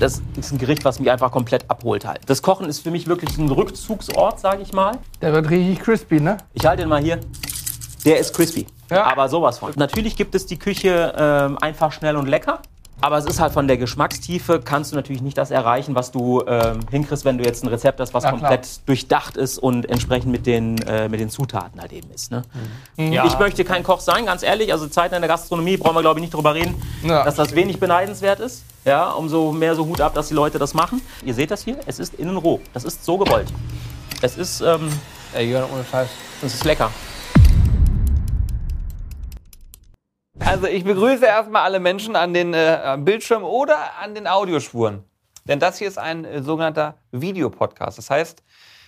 Das ist ein Gericht, was mich einfach komplett abholt halt. Das Kochen ist für mich wirklich ein Rückzugsort, sage ich mal. Der wird richtig crispy, ne? Ich halte den mal hier. Der ist crispy. Ja. Aber sowas von. Natürlich gibt es die Küche ähm, einfach schnell und lecker. Aber es ist halt von der Geschmackstiefe, kannst du natürlich nicht das erreichen, was du ähm, hinkriegst, wenn du jetzt ein Rezept hast, was Ja, klar. komplett durchdacht ist und entsprechend mit den, äh, mit den Zutaten halt eben ist. Ne? Ja. Ich möchte kein Koch sein, ganz ehrlich. Also Zeiten in der Gastronomie brauchen wir, glaube ich, nicht drüber reden, Ja. dass das wenig beneidenswert ist. Ja, umso mehr so Hut ab, dass die Leute das machen. Ihr seht das hier, es ist innen roh. Das ist so gewollt. Es ist, ähm, Ey, Jörn, ohne Scheiß. es ist lecker. Also ich begrüße erstmal alle Menschen an den äh, am Bildschirm oder an den Audiospuren. Denn das hier ist ein äh, sogenannter Videopodcast. Das heißt,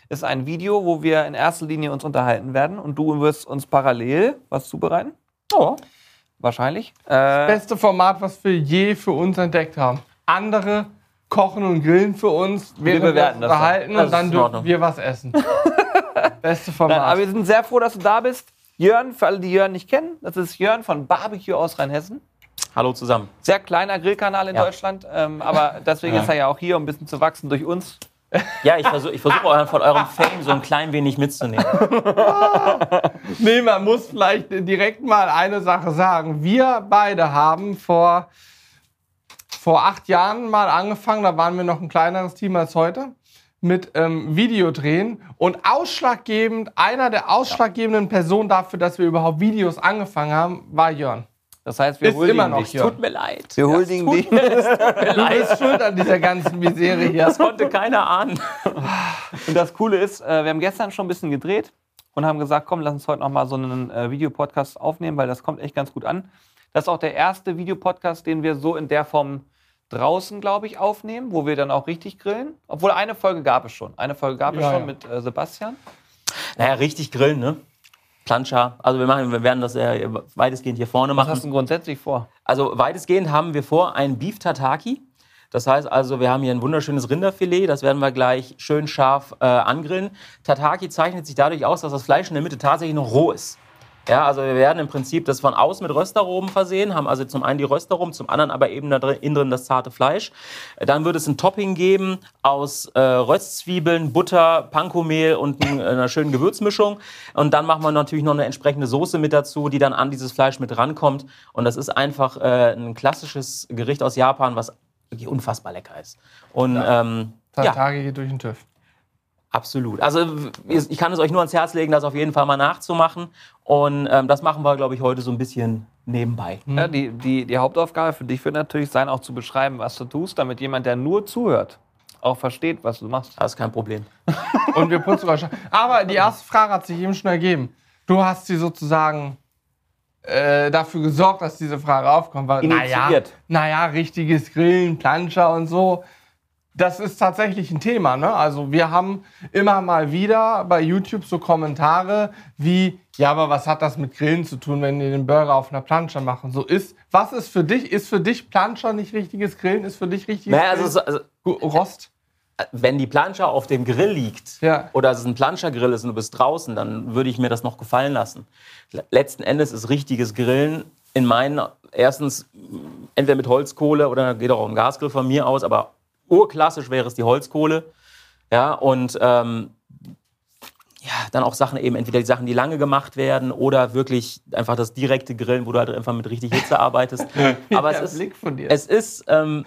es ist ein Video, wo wir in erster Linie uns unterhalten werden und du wirst uns parallel was zubereiten. Oh. Wahrscheinlich. Äh, Beste Format, was wir je für uns entdeckt haben. Andere kochen und grillen für uns, wir, bewerten das unterhalten Das und dann dürfen wir was essen. Beste nein, Format. aber wir sind sehr froh, dass du da bist. Jörn, für alle, die Jörn nicht kennen, das ist Jörn von Barbecue aus Rheinhessen. Hallo zusammen. Sehr kleiner Grillkanal in Ja. Deutschland, ähm, aber deswegen Ja. ist er ja auch hier, um ein bisschen zu wachsen durch uns. Ja, ich versuche ich versuch euren, von eurem Fame so ein klein wenig mitzunehmen. Nee, man muss vielleicht direkt mal eine Sache sagen. Wir beide haben vor, vor acht Jahren mal angefangen, da waren wir noch ein kleineres Team als heute, mit ähm, Videodrehen. Und ausschlaggebend, einer der ausschlaggebenden Personen dafür, dass wir überhaupt Videos angefangen haben, war Jörn. Das heißt, wir Ist huldigen immer noch dich, Jörn. Tut mir leid. Wir huldigen dich. Du bist schuld an dieser ganzen Misere hier. Das konnte keiner ahnen. Und das Coole ist, äh, wir haben gestern schon ein bisschen gedreht und haben gesagt, komm, lass uns heute noch mal so einen äh, Videopodcast aufnehmen, weil das kommt echt ganz gut an. Das ist auch der erste Videopodcast, den wir so in der Form draußen, glaube ich, aufnehmen, wo wir dann auch richtig grillen. Obwohl eine Folge gab es schon. Eine Folge gab es Ja, schon ja. mit äh, Sebastian. Naja, richtig grillen, ne? Plancha. Also wir, machen, wir werden das äh, weitestgehend hier vorne Was machen. hast du grundsätzlich vor? Also weitestgehend haben wir vor ein Beef Tataki. Das heißt also, wir haben hier ein wunderschönes Rinderfilet. Das werden wir gleich schön scharf äh, angrillen. Tataki zeichnet sich dadurch aus, dass das Fleisch in der Mitte tatsächlich noch roh ist. Ja, also wir werden im Prinzip das von außen mit Röstaromen versehen, haben also zum einen die Röstaromen, zum anderen aber eben da drin, innen drin das zarte Fleisch. Äh, Dann wird es ein Topping geben aus äh, Röstzwiebeln, Butter, Pankomehl und ein, einer schönen Gewürzmischung. Und dann machen wir natürlich noch eine entsprechende Soße mit dazu, die dann an dieses Fleisch mit rankommt. Und das ist einfach äh, ein klassisches Gericht aus Japan, was wirklich unfassbar lecker ist. Und ähm, ja, Tage geht durch den TÜV. Absolut. Also ich kann es euch nur ans Herz legen, das auf jeden Fall mal nachzumachen. Und ähm, das machen wir, glaube ich, heute so ein bisschen nebenbei. Ja, die, die, die Hauptaufgabe für dich wird natürlich sein, auch zu beschreiben, was du tust, damit jemand, der nur zuhört, auch versteht, was du machst. Das ist kein Problem. Und wir putzen schon. Aber die erste Frage hat sich eben schon ergeben. Du hast sie sozusagen äh, dafür gesorgt, dass diese Frage aufkommt. Weil, naja, Initiiert. naja, richtiges Grillen, Planscher und so. Das ist tatsächlich ein Thema. Ne? Also wir haben immer mal wieder bei YouTube so Kommentare wie, ja, aber was hat das mit Grillen zu tun, wenn die den Burger auf einer Planscher machen? So ist, was ist für dich, ist für dich Planscher nicht richtiges Grillen? Ist für dich richtiges Naja, also, also Rost? wenn die Plancha auf dem Grill liegt Ja. oder es ein Plancha-Grill ist und du bist draußen, dann würde ich mir das noch gefallen lassen. Letzten Endes ist richtiges Grillen in meinen, erstens entweder mit Holzkohle oder geht auch ein Gasgrill von mir aus, aber urklassisch wäre es die Holzkohle. Ja, und ähm, ja, dann auch Sachen eben, entweder die Sachen, die lange gemacht werden oder wirklich einfach das direkte Grillen, wo du halt einfach mit richtig Hitze arbeitest. Aber es ist, Blick von dir. es ist ähm,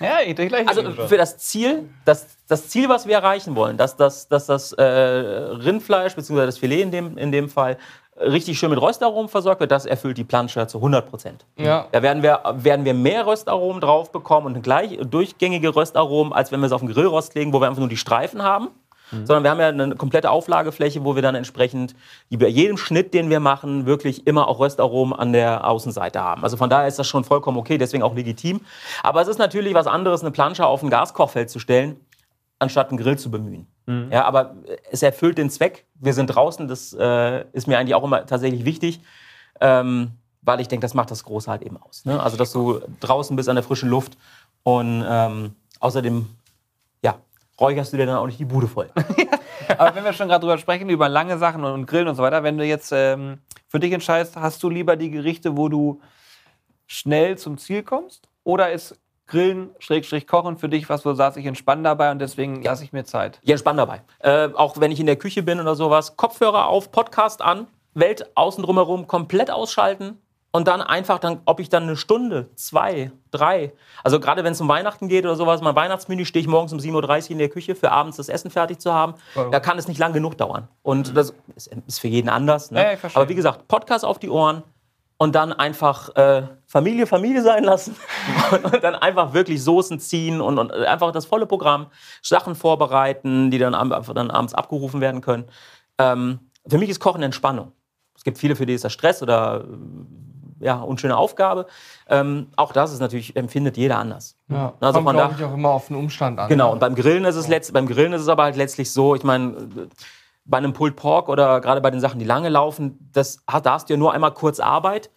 Ja, ich dich gleich. also für das Ziel, das, das Ziel, was wir erreichen wollen, dass, dass, dass das äh, Rindfleisch bzw. das Filet in dem, in dem Fall richtig schön mit Röstaromen versorgt wird, das erfüllt die Plansche zu 100 Prozent. Ja. Da werden wir, werden wir mehr Röstaromen drauf bekommen und gleich durchgängige Röstaromen, als wenn wir es auf den Grillrost legen, wo wir einfach nur die Streifen haben. Sondern wir haben ja eine komplette Auflagefläche, wo wir dann entsprechend bei jedem Schnitt, den wir machen, wirklich immer auch Röstaromen an der Außenseite haben. Also von daher ist das schon vollkommen okay, deswegen auch legitim. Aber es ist natürlich was anderes, eine Plansche auf ein Gaskochfeld zu stellen, anstatt einen Grill zu bemühen. Ja, aber es erfüllt den Zweck. Wir sind draußen, das äh, ist mir eigentlich auch immer tatsächlich wichtig. Ähm, weil ich denke, das macht das Große halt eben aus. Ne? Also, dass du draußen bist an der frischen Luft und ähm, außerdem, ja, räucherst du dir dann auch nicht die Bude voll. Aber wenn wir schon gerade drüber sprechen, über lange Sachen und, und Grillen und so weiter, wenn du jetzt ähm, für dich entscheidest, hast du lieber die Gerichte, wo du schnell zum Ziel kommst? Oder ist Grillen, Schrägstrich Kochen für dich was, wo sagst, ich entspanne dabei und deswegen lasse ich mir Zeit? Ja, entspannt dabei. Äh, auch wenn ich in der Küche bin oder sowas, Kopfhörer auf, Podcast an, Welt außen drumherum komplett ausschalten und dann einfach, dann, ob ich dann eine Stunde, zwei, drei, also gerade wenn es um Weihnachten geht oder sowas, mein Weihnachtsmenü stehe ich morgens um 7.30 Uhr in der Küche für abends das Essen fertig zu haben. Da kann es nicht lang genug dauern. Und das ist, für jeden anders. Ne? Ja. Aber wie gesagt, Podcast auf die Ohren und dann einfach äh, Familie Familie sein lassen und, dann einfach wirklich Soßen ziehen und, und einfach das volle Programm, Sachen vorbereiten, die dann, dann abends abgerufen werden können. Ähm, für mich ist Kochen Entspannung. Es gibt viele, für die ist das Stress oder ja, unschöne Aufgabe. Ähm, auch das ist natürlich, empfindet jeder anders. Ja, Also kommt, glaube ich, auch immer auf den Umstand an. Genau, und beim Grillen ist es letzt, beim Grillen ist es aber halt letztlich so, ich meine, bei einem Pulled Pork oder gerade bei den Sachen, die lange laufen, das, da hast du ja nur einmal kurz Arbeit.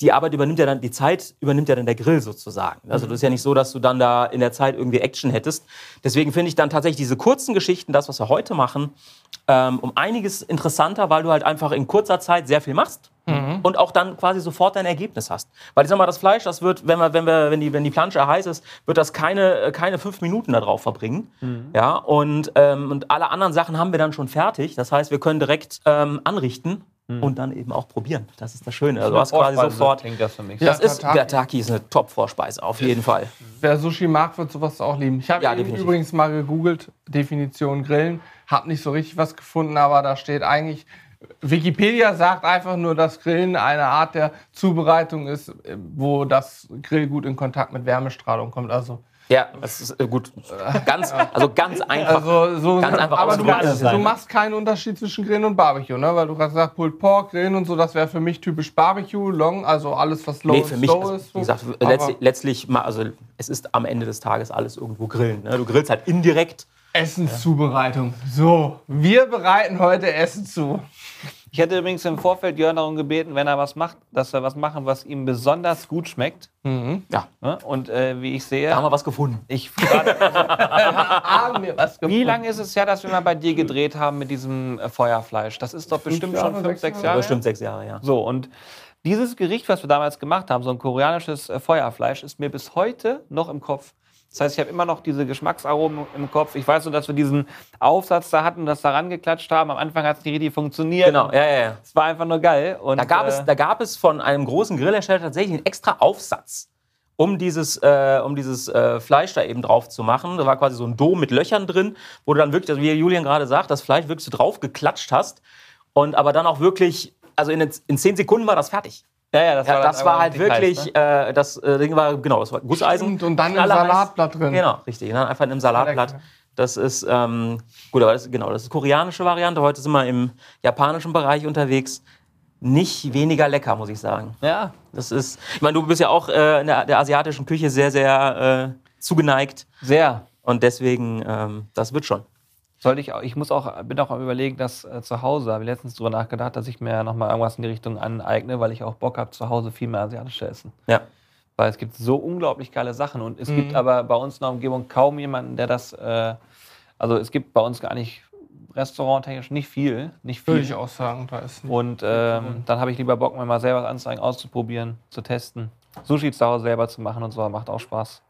Die Arbeit übernimmt ja dann, die Zeit übernimmt ja dann der Grill sozusagen. Also das ist ja nicht so, dass du dann da in der Zeit irgendwie Action hättest. Deswegen finde ich dann tatsächlich diese kurzen Geschichten, das, was wir heute machen, ähm, um einiges interessanter, weil du halt einfach in kurzer Zeit sehr viel machst und auch dann quasi sofort dein Ergebnis hast. Weil ich sag mal, das Fleisch, das wird, wenn wir, wenn wir, wenn die, wenn die Plansche heiß ist, wird das keine, äh, keine fünf Minuten da drauf verbringen. Ja, und, ähm, und alle anderen Sachen haben wir dann schon fertig. Das heißt, wir können direkt ähm, anrichten und dann eben auch probieren. Das ist das Schöne. Also du hast quasi sofort. Das für mich. Ja. Das ist, Tataki. der Taki ist eine Top-Vorspeise, auf jeden Fall. Wer Sushi mag, wird sowas auch lieben. Ich habe Ja, übrigens mal gegoogelt, Definition Grillen, habe nicht so richtig was gefunden, aber da steht eigentlich, Wikipedia sagt einfach nur, dass Grillen eine Art der Zubereitung ist, äh, wo das Grill gut in Kontakt mit Wärmestrahlung kommt. Also, Ja, das ist äh, gut. Ganz, also ganz einfach. also so, Ganz einfach aber du machst, du machst keinen Unterschied zwischen Grillen und Barbecue, ne? Weil du gerade sagst, Pulled Pork, Grillen und so, das wäre für mich typisch Barbecue, Long, also alles, was low Nee, für mich, also, ist. wie gesagt, letztlich, letztlich, also es ist am Ende des Tages alles irgendwo Grillen. Ne? Du grillst halt indirekt. Essenszubereitung. So, wir bereiten heute Essen zu. Ich hätte übrigens im Vorfeld Jörn darum gebeten, wenn er was macht, dass wir was machen, was ihm besonders gut schmeckt. Ja, Ne? Und äh, wie ich da sehe, haben wir was gefunden. ich frage, Haben wir was wie lange ist es her, dass wir mal bei dir gedreht haben mit diesem äh, Feuerfleisch? Das ist doch bestimmt Jahre, schon fünf, sechs sechs Jahre? Jahre. Bestimmt sechs Jahre, ja. So, und dieses Gericht, was wir damals gemacht haben, so ein koreanisches äh, Feuerfleisch, ist mir bis heute noch im Kopf. Das heißt, ich habe immer noch diese Geschmacksaromen im Kopf. Ich weiß nur, dass wir diesen Aufsatz da hatten und das da rangeklatscht haben. Am Anfang hat es nicht richtig funktioniert. Genau, ja, ja, ja. Es war einfach nur geil. Und, Da gab, äh, es, da gab es von einem großen Grillhersteller tatsächlich einen extra Aufsatz, um dieses, äh, um dieses äh, Fleisch da eben drauf zu machen. Da war quasi so ein Dom mit Löchern drin, wo du dann wirklich, also wie Julian gerade sagt, das Fleisch wirklich so drauf geklatscht hast. Und aber dann auch wirklich, also in, in zehn Sekunden war das fertig. Ja, ja, das Ja, war, das war halt wirklich, heiß, ne? äh, das äh, Ding war, genau, das war Gusseisen. Stimmt, und dann im. Salatblatt drin. Genau, richtig. Und dann einfach in einem Salatblatt. Das ist, ähm, gut, aber das, genau, das ist koreanische Variante. Heute sind wir im japanischen Bereich unterwegs. Nicht weniger lecker, muss ich sagen. Ja, Das ist, ich meine, du bist ja auch äh, in der, der asiatischen Küche sehr, sehr äh, zugeneigt. sehr. Und deswegen, ähm, das wird schon. Sollte ich auch, ich muss auch, bin auch am überlegen, dass äh, zu Hause, habe ich letztens drüber nachgedacht, dass ich mir nochmal irgendwas in die Richtung aneigne, weil ich auch Bock habe, zu Hause viel mehr asiatisch zu essen. Ja. Weil es gibt so unglaublich geile Sachen und es Mhm. gibt aber bei uns in der Umgebung kaum jemanden, der das, äh, also es gibt bei uns gar nicht restauranttechnisch nicht viel, nicht viel. Würde ich auch sagen, da ist. Und ähm, dann habe ich lieber Bock, mir mal selber was anzeigen, auszuprobieren, zu testen. Sushi zu Hause selber zu machen und so, macht auch Spaß.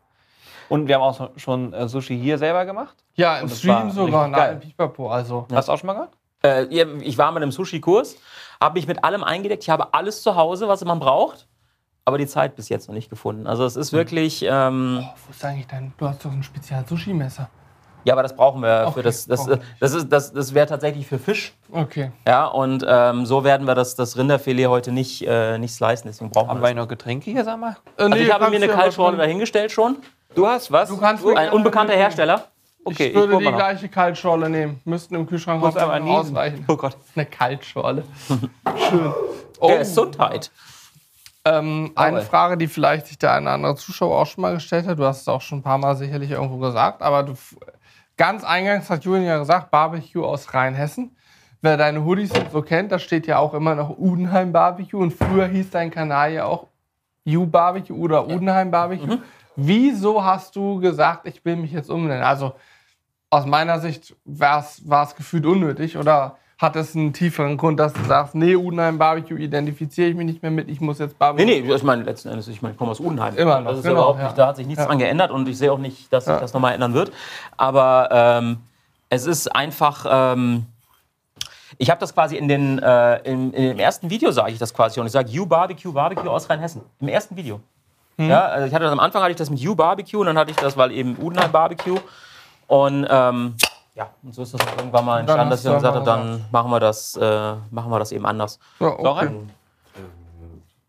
Und wir haben auch schon äh, Sushi hier selber gemacht. Ja, im das Stream sogar, nein, Pipapo. Also, Hast du auch schon mal gemacht? Äh, ja, ich war mit einem Sushi-Kurs, habe mich mit allem eingedeckt. Ich habe alles zu Hause, was man braucht, aber die Zeit bis jetzt noch nicht gefunden. Also es ist wirklich, ähm, oh, wo ist eigentlich dein, du hast doch ein Spezial-Sushi-Messer. ja, aber das brauchen wir Okay, für das. Das, das, ist, das, das wäre tatsächlich für Fisch. Okay. Ja, und ähm, so werden wir das, das Rinderfilet heute nicht, äh, nicht slicen. Deswegen brauchen Haben wir wir das. noch Getränke hier, sag mal? Äh, Also nee, ich habe mir eine ja Kaltschorle dahingestellt schon. Du hast was? Du kannst Ein mir- unbekannter Hersteller. okay, ich würde hol die gleiche Kaltschorle nehmen. Müssten im Kühlschrank Muss aber niesen. ausreichen. Oh Gott. Eine Kaltschorle. Schön. Oh, Gesundheit. ähm, eine. Frage, die vielleicht sich der eine oder andere Zuschauer auch schon mal gestellt hat. Du hast es auch schon ein paar Mal sicherlich irgendwo gesagt, aber du, ganz eingangs hat Julian ja gesagt, Barbecue aus Rheinhessen. Wer deine Hoodies so kennt, da steht ja auch immer noch Udenheim Barbecue und früher hieß dein Kanal ja auch U Barbecue oder Udenheim Barbecue. Wieso hast du gesagt, ich will mich jetzt umbenennen? Also aus meiner Sicht war es gefühlt unnötig oder hat es einen tieferen Grund, dass du sagst, nee, Udenheim Barbecue identifiziere ich mich nicht mehr mit, ich muss jetzt Barbecue. Nee, nee, ich meine, letzten Endes, ich meine, ich komme aus Udenheim. Immer noch, Das ist genau, überhaupt ja. nicht, da hat sich nichts Ja. dran geändert und ich sehe auch nicht, dass sich Ja. das nochmal ändern wird. Aber ähm, es ist einfach, ähm, ich habe das quasi in, den, äh, in dem ersten Video sage ich das quasi schon. Ich sage You Barbecue, Barbecue aus Rheinhessen. Im ersten Video. Mhm. Ja, also ich hatte das am Anfang hatte ich das mit You Barbecue und dann hatte ich das, weil eben Udenheim Barbecue. Und ähm, ja, und so ist das irgendwann mal dann entstanden, dass ich dann gesagt habe, dann machen wir das, äh, machen wir das eben anders. Ja, okay. Lauren?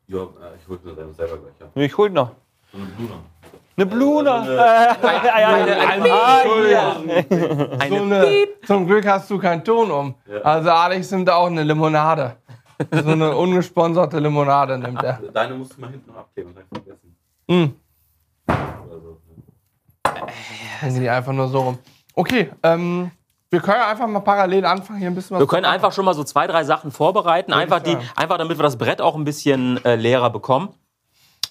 Ja, äh, ich hol mir dann selber gleich, ja. Ich hol noch. So eine Bluna. Eine Bluna. So eine, zum Glück hast du keinen Ton um. Also Alex nimmt auch eine Limonade. So eine ungesponserte Limonade nimmt er. Deine musst du mal hinten noch hab ich vergessen. Hm. So. Hängen die einfach nur so rum. Okay, ähm, wir können ja einfach mal parallel anfangen, hier ein bisschen was Wir können einfach schon mal so zwei, drei Sachen vorbereiten, Würde einfach, die, sagen. einfach damit wir das Brett auch ein bisschen äh, leerer bekommen.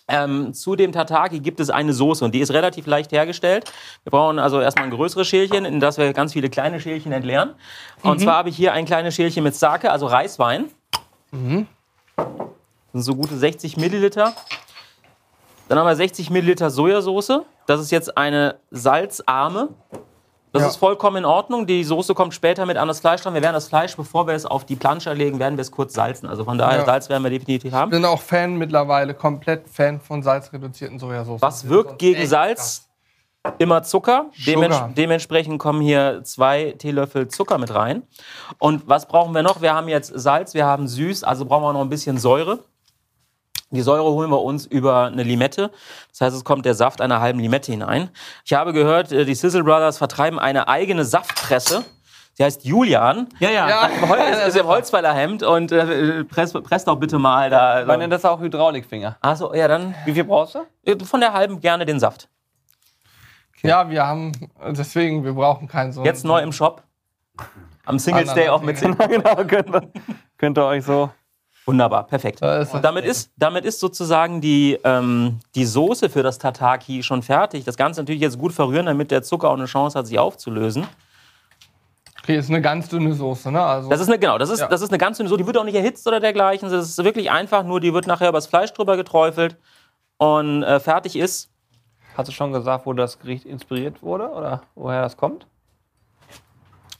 Ähm, zu dem Tataki gibt es eine Soße und die ist relativ leicht hergestellt. Wir brauchen also erstmal ein größeres Schälchen, in das wir ganz viele kleine Schälchen entleeren. Und Mhm. zwar habe ich hier ein kleines Schälchen mit Sake, also Reiswein. Mhm. Das sind so gute 60 Milliliter. Dann haben wir 60 Milliliter Sojasauce. Das ist jetzt eine salzarme. Das Ja. ist vollkommen in Ordnung. Die Soße kommt später mit an das Fleisch dran. Wir werden das Fleisch, bevor wir es auf die Plansche legen, werden wir es kurz salzen. Also von daher, Ja. Salz werden wir definitiv haben. bin auch Fan mittlerweile, komplett Fan von salzreduzierten Sojasauce. Was wirkt gegen Salz? Immer Zucker. Dements Sugar. dementsprechend kommen hier zwei Teelöffel Zucker mit rein. Und was brauchen wir noch? Wir haben jetzt Salz, wir haben süß, also brauchen wir noch ein bisschen Säure. Die Säure holen wir uns über eine Limette. Das heißt, es kommt der Saft einer halben Limette hinein. Ich habe gehört, äh, die Sizzle Brothers vertreiben eine eigene Saftpresse. Sie heißt Julian. Ja, ja. Ja, Holz, ist im Holzweiler Hemd und äh, presst, presst doch bitte mal da. Man nennt das auch Hydraulikfinger. Achso, ja, dann Wie viel brauchst du? äh, von der halben gerne den Saft. Ja, wir haben, deswegen, wir brauchen keinen so. Jetzt neu im Shop. Am Singles Day auch mit 10. genau, könnt ihr, könnt ihr euch so. Wunderbar, perfekt. Und damit ist, damit ist sozusagen die, ähm, die Soße für das Tataki schon fertig. Das Ganze natürlich jetzt gut verrühren, damit der Zucker auch eine Chance hat, sich aufzulösen. Okay, ist eine ganz dünne Soße, ne? Also, Das ist eine, genau, das ist, Ja. das ist eine ganz dünne Soße. Die wird auch nicht erhitzt oder dergleichen. Das ist wirklich einfach nur, die wird nachher übers Fleisch drüber geträufelt und äh, fertig ist. Hast du schon gesagt, wo das Gericht inspiriert wurde oder woher das kommt?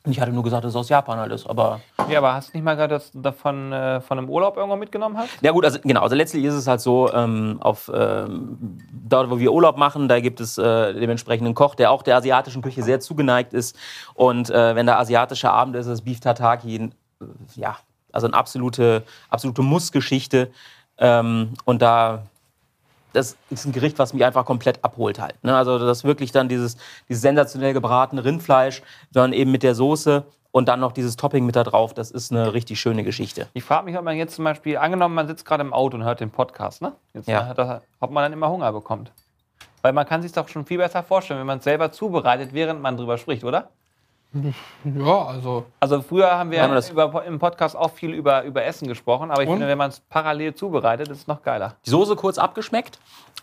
Und ich hatte nur gesagt, dass es aus Japan halt ist, aber Ja, aber hast du nicht mal gerade das davon äh, von einem Urlaub irgendwo mitgenommen hast? Ja gut, also genau, also letztlich ist es halt so, ähm, auf, ähm, dort wo wir Urlaub machen, da gibt es äh, dementsprechend einen Koch, der auch der asiatischen Küche sehr zugeneigt ist. Und äh, wenn der asiatische Abend ist, ist Beef Tataki, äh, ja, also eine absolute, absolute Muss-Geschichte. Ähm, und da, das ist ein Gericht, was mich einfach komplett abholt halt. Ne? Also das ist wirklich dann dieses, dieses sensationell gebratene Rindfleisch, dann eben mit der Soße und dann noch dieses Topping mit da drauf. Das ist eine richtig schöne Geschichte. Ich frage mich, ob man jetzt zum Beispiel, angenommen, man sitzt gerade im Auto und hört den Podcast, ne? Jetzt Ja. hat das, ob man dann immer Hunger bekommt. Weil man kann sich doch schon viel besser vorstellen, wenn man es selber zubereitet, während man drüber spricht, oder? Ja, also. Also früher haben wir Haben wir das- über, im Podcast auch viel über, über Essen gesprochen, aber ich Und? finde, wenn man es parallel zubereitet, ist es noch geiler. die Soße kurz abgeschmeckt.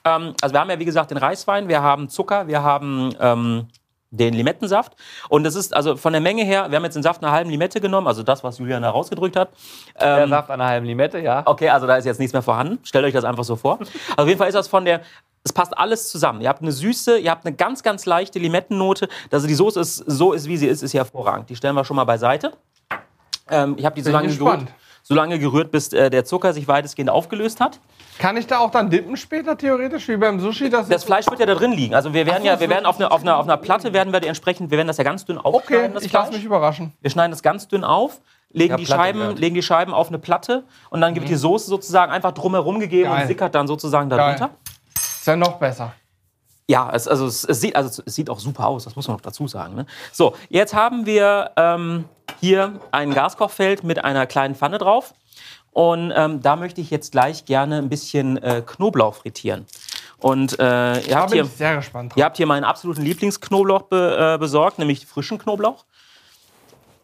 Ähm, also wir haben ja wie gesagt den Reiswein, wir haben Zucker, wir haben ähm, den Limettensaft. Und das ist also von der Menge her, wir haben jetzt den Saft einer halben Limette genommen, also das, was Julian da rausgedrückt hat. Der Ähm, Saft einer halben Limette, ja. Okay, also da ist jetzt nichts mehr vorhanden. Stellt euch das einfach so vor. Also auf jeden Fall ist das von der. Es passt alles zusammen. Ihr habt eine süße, ihr habt eine ganz, ganz leichte Limettennote. Also die Soße ist so ist, wie sie ist, ist hervorragend. Die stellen wir schon mal beiseite. Ähm, ich habe die so lange, gespannt. gerührt, so lange gerührt, bis äh, der Zucker sich weitestgehend aufgelöst hat. Kann ich da auch dann dippen später theoretisch, wie beim Sushi? Das, Das Fleisch wird ja da drin liegen. Also wir werden Ach so, ja, wir werden auf einer auf einer auf einer Platte werden wir entsprechend, wir werden das ja ganz dünn aufschneiden. okay, das ich lasse mich überraschen. Wir schneiden das ganz dünn auf, legen, Ja, die, Platte Scheiben, gehört. legen die Scheiben auf eine Platte und dann wird die Soße sozusagen einfach drumherum gegeben Geil. und sickert dann sozusagen darunter. Geil. Ist ja noch besser. Ja, es, also, es, es, sieht, also es sieht auch super aus, das muss man noch dazu sagen. Ne? So, jetzt haben wir ähm, hier ein Gaskochfeld mit einer kleinen Pfanne drauf. Und ähm, da möchte ich jetzt gleich gerne ein bisschen äh, Knoblauch frittieren. Und äh, ihr, habt bin hier, ihr habt hier meinen absoluten Lieblingsknoblauch be, äh, besorgt, nämlich frischen Knoblauch.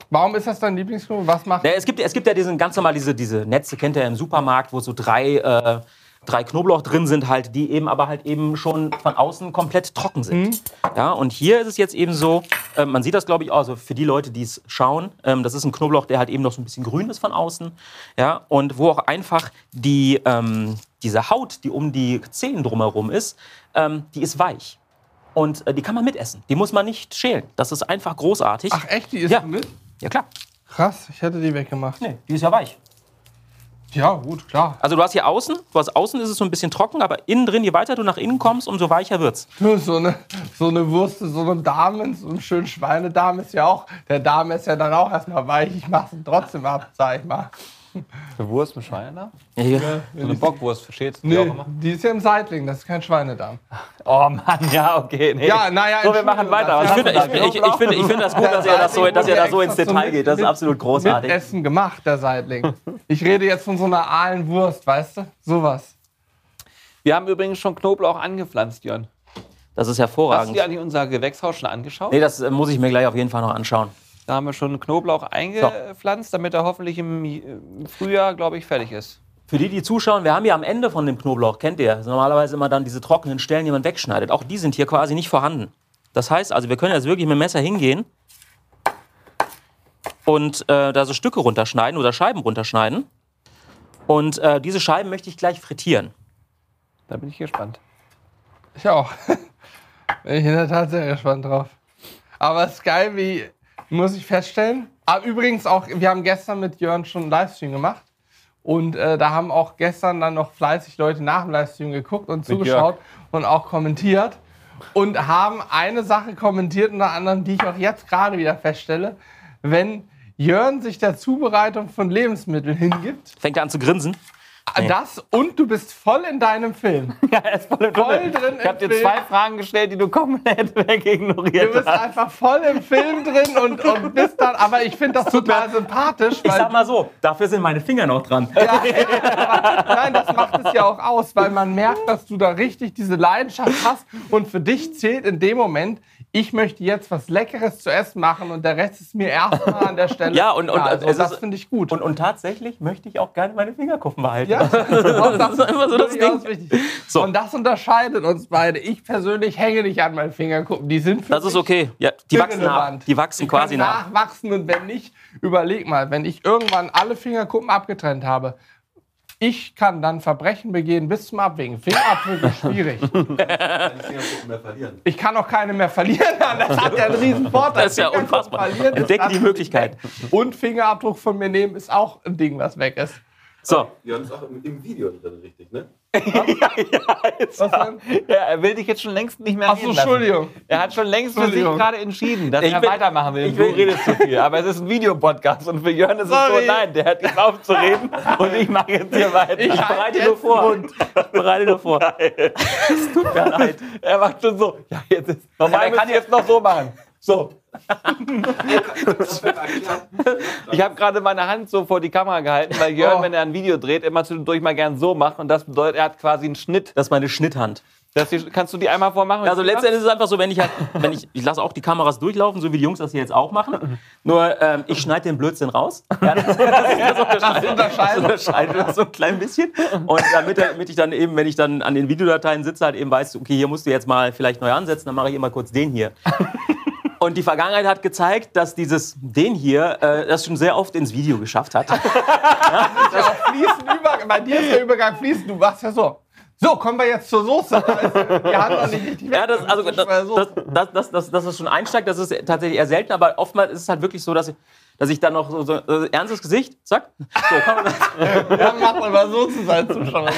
Warum ist das dein Lieblingsknoblauch? Was macht Ja, es, gibt, es gibt ja diesen ganz normal diese, diese Netze, kennt ihr im Supermarkt, wo so drei, äh, drei Knoblauch drin sind halt, die eben aber halt eben schon von außen komplett trocken sind. Ja, und hier ist es jetzt eben so, äh, man sieht das glaube ich auch, also für die Leute, die es schauen, ähm, das ist ein Knoblauch, der halt eben noch so ein bisschen grün ist von außen. Ja, und wo auch einfach die, ähm, diese Haut, die um die Zehen drumherum ist, ähm, die ist weich. Und äh, die kann man mitessen. Die muss man nicht schälen. Das ist einfach großartig. Ach echt, die ist Ja. mit? Ja, klar. Krass, ich hätte die weggemacht. Nee, die ist ja weich. Ja, gut, klar. Also du hast hier außen, du hast außen ist es so ein bisschen trocken, aber innen drin, je weiter du nach innen kommst, umso weicher wird's. Du, so eine, so eine Wurst, so eine Dame, so ein schönen Schweinedarm ist ja auch, der Darm ist ja dann auch erstmal weich. Ich mach's trotzdem ab, sag ich mal. Eine Wurst mit Schwein da? Ja, hier. So eine Bockwurst, verstehst du? Nee, die ist ja im Seitling, das ist kein Schweinedarm. Oh Mann, ja, okay. Nee. Ja, naja, So, wir machen weiter. Was Ich finde, ich, ich, ich, finde, ich finde das gut, dass ihr das so, dass ihr da so ins Detail geht. Das ist absolut großartig. Mit Essen gemacht, der Seitling. Ich rede jetzt von so einer aalen Wurst, weißt du? Sowas. Wir haben übrigens schon Knoblauch angepflanzt, Jörn. Das ist Hast du hervorragend. dir eigentlich unser Gewächshaus schon angeschaut? Nee, das äh, muss ich mir gleich auf jeden Fall noch anschauen. Da haben wir schon Knoblauch eingepflanzt, damit er hoffentlich im äh, Frühjahr, glaube ich, fertig ist. Für die, die zuschauen, wir haben ja am Ende von dem Knoblauch, kennt ihr, ist normalerweise immer dann diese trockenen Stellen, die man wegschneidet. Auch die sind hier quasi nicht vorhanden. Das heißt also, wir können jetzt wirklich mit dem Messer hingehen und äh, da so Stücke runterschneiden oder Scheiben runterschneiden. Und äh, diese Scheiben möchte ich gleich frittieren. Da bin ich gespannt. Ich auch. Bin ich in der Tat sehr gespannt drauf. Aber es ist geil, wie, muss ich feststellen. Aber übrigens auch, wir haben gestern mit Jörn schon einen Livestream gemacht. Und äh, da haben auch gestern dann noch fleißig Leute nach dem Livestream geguckt und zugeschaut und auch kommentiert. Und haben eine Sache kommentiert, unter anderem, die ich auch jetzt gerade wieder feststelle. Wenn Jörn sich der Zubereitung von Lebensmitteln hingibt, Fängt er an zu grinsen. Das und du bist voll in deinem Film. Ja, er ist voll, im Voll Tunnel. drin Ich habe dir Film. zwei Fragen gestellt, die du komplett Du wegignoriert bist hast. einfach voll im Film drin und, und bist dann, aber ich finde das total sympathisch, Ich sag mal so, dafür sind meine Finger noch dran. nein, das macht es ja auch aus, weil man merkt, dass du da richtig diese Leidenschaft hast und für dich zählt in dem Moment, ich möchte jetzt was Leckeres zu essen machen und der Rest ist mir erstmal an der Stelle. Ja, und- und, es das finde ich gut. Und, und tatsächlich möchte ich auch gerne meine Fingerkuppen behalten. ja, das ist einfach so das Ding. So. Und das unterscheidet uns beide. Ich persönlich hänge nicht an meinen Fingerkuppen. Die sind für Das ist okay. Ja, die wachsen nach. Die wachsen Die quasi nach. nachwachsen und wenn nicht, überleg mal, wenn ich irgendwann alle Fingerkuppen abgetrennt habe, ich kann dann Verbrechen begehen bis zum Abwägen. Fingerabdrücke ist schwierig. Ich kann auch keine mehr verlieren. Das hat ja einen riesen Vorteil. Das ist ja unfassbar. Entdecke die Möglichkeit. Und Fingerabdruck von mir nehmen ist auch ein Ding, was weg ist. So, Jörn ist auch im, im Video drin, richtig, ne? Was denn? Ja, er will dich jetzt schon längst nicht mehr Achso, reden lassen. Entschuldigung. Er hat schon längst für sich gerade entschieden, dass Ich er will- weitermachen will. ich Du will- redest zu viel. Aber es ist ein Videopodcast und für Jörn ist es Sorry. so, nein, der hat jetzt aufzureden und ich mache jetzt hier weiter. Ich bereite nur jetzt vor. ich bereite nur vor. Es tut mir leid. Er macht schon so. Ja, jetzt ist. Normal Ja, der kann kann ich jetzt noch so machen. So. Ich habe gerade meine Hand so vor die Kamera gehalten, weil Jörn, Oh. wenn er ein Video dreht, immer zwischendurch mal gern so macht. Und das bedeutet, er hat quasi einen Schnitt. Das ist meine Schnitthand. Hier, kannst du die einmal vormachen? Also letztendlich ist es einfach so, wenn ich halt, wenn ich, ich lasse auch die Kameras durchlaufen, so wie die Jungs das hier jetzt auch machen. Nur ähm, ich schneide den Blödsinn raus. Ja, das, das, das unterscheidet, das unterscheidet das so ein klein bisschen. Und damit, damit ich dann eben, wenn ich dann an den Videodateien sitze, halt eben weiß, okay, hier musst du jetzt mal vielleicht neu ansetzen, dann mache ich immer kurz den hier. Und die Vergangenheit hat gezeigt, dass dieses den hier äh, das schon sehr oft ins Video geschafft hat. Ja, auch fließend Übergang. Bei dir ist der Übergang fließend. Du warst ja so. So, kommen wir jetzt zur Soße. Wir haben noch nicht richtig Ja, das, also, das, das, das, das, das, dass es schon einsteigt, das ist tatsächlich eher selten, aber oftmals ist es halt wirklich so, dass ich, dass ich dann noch so, so äh, ernstes Gesicht, zack, so, kann man das. Ja, mach mal mal so zu sein Zuschauer.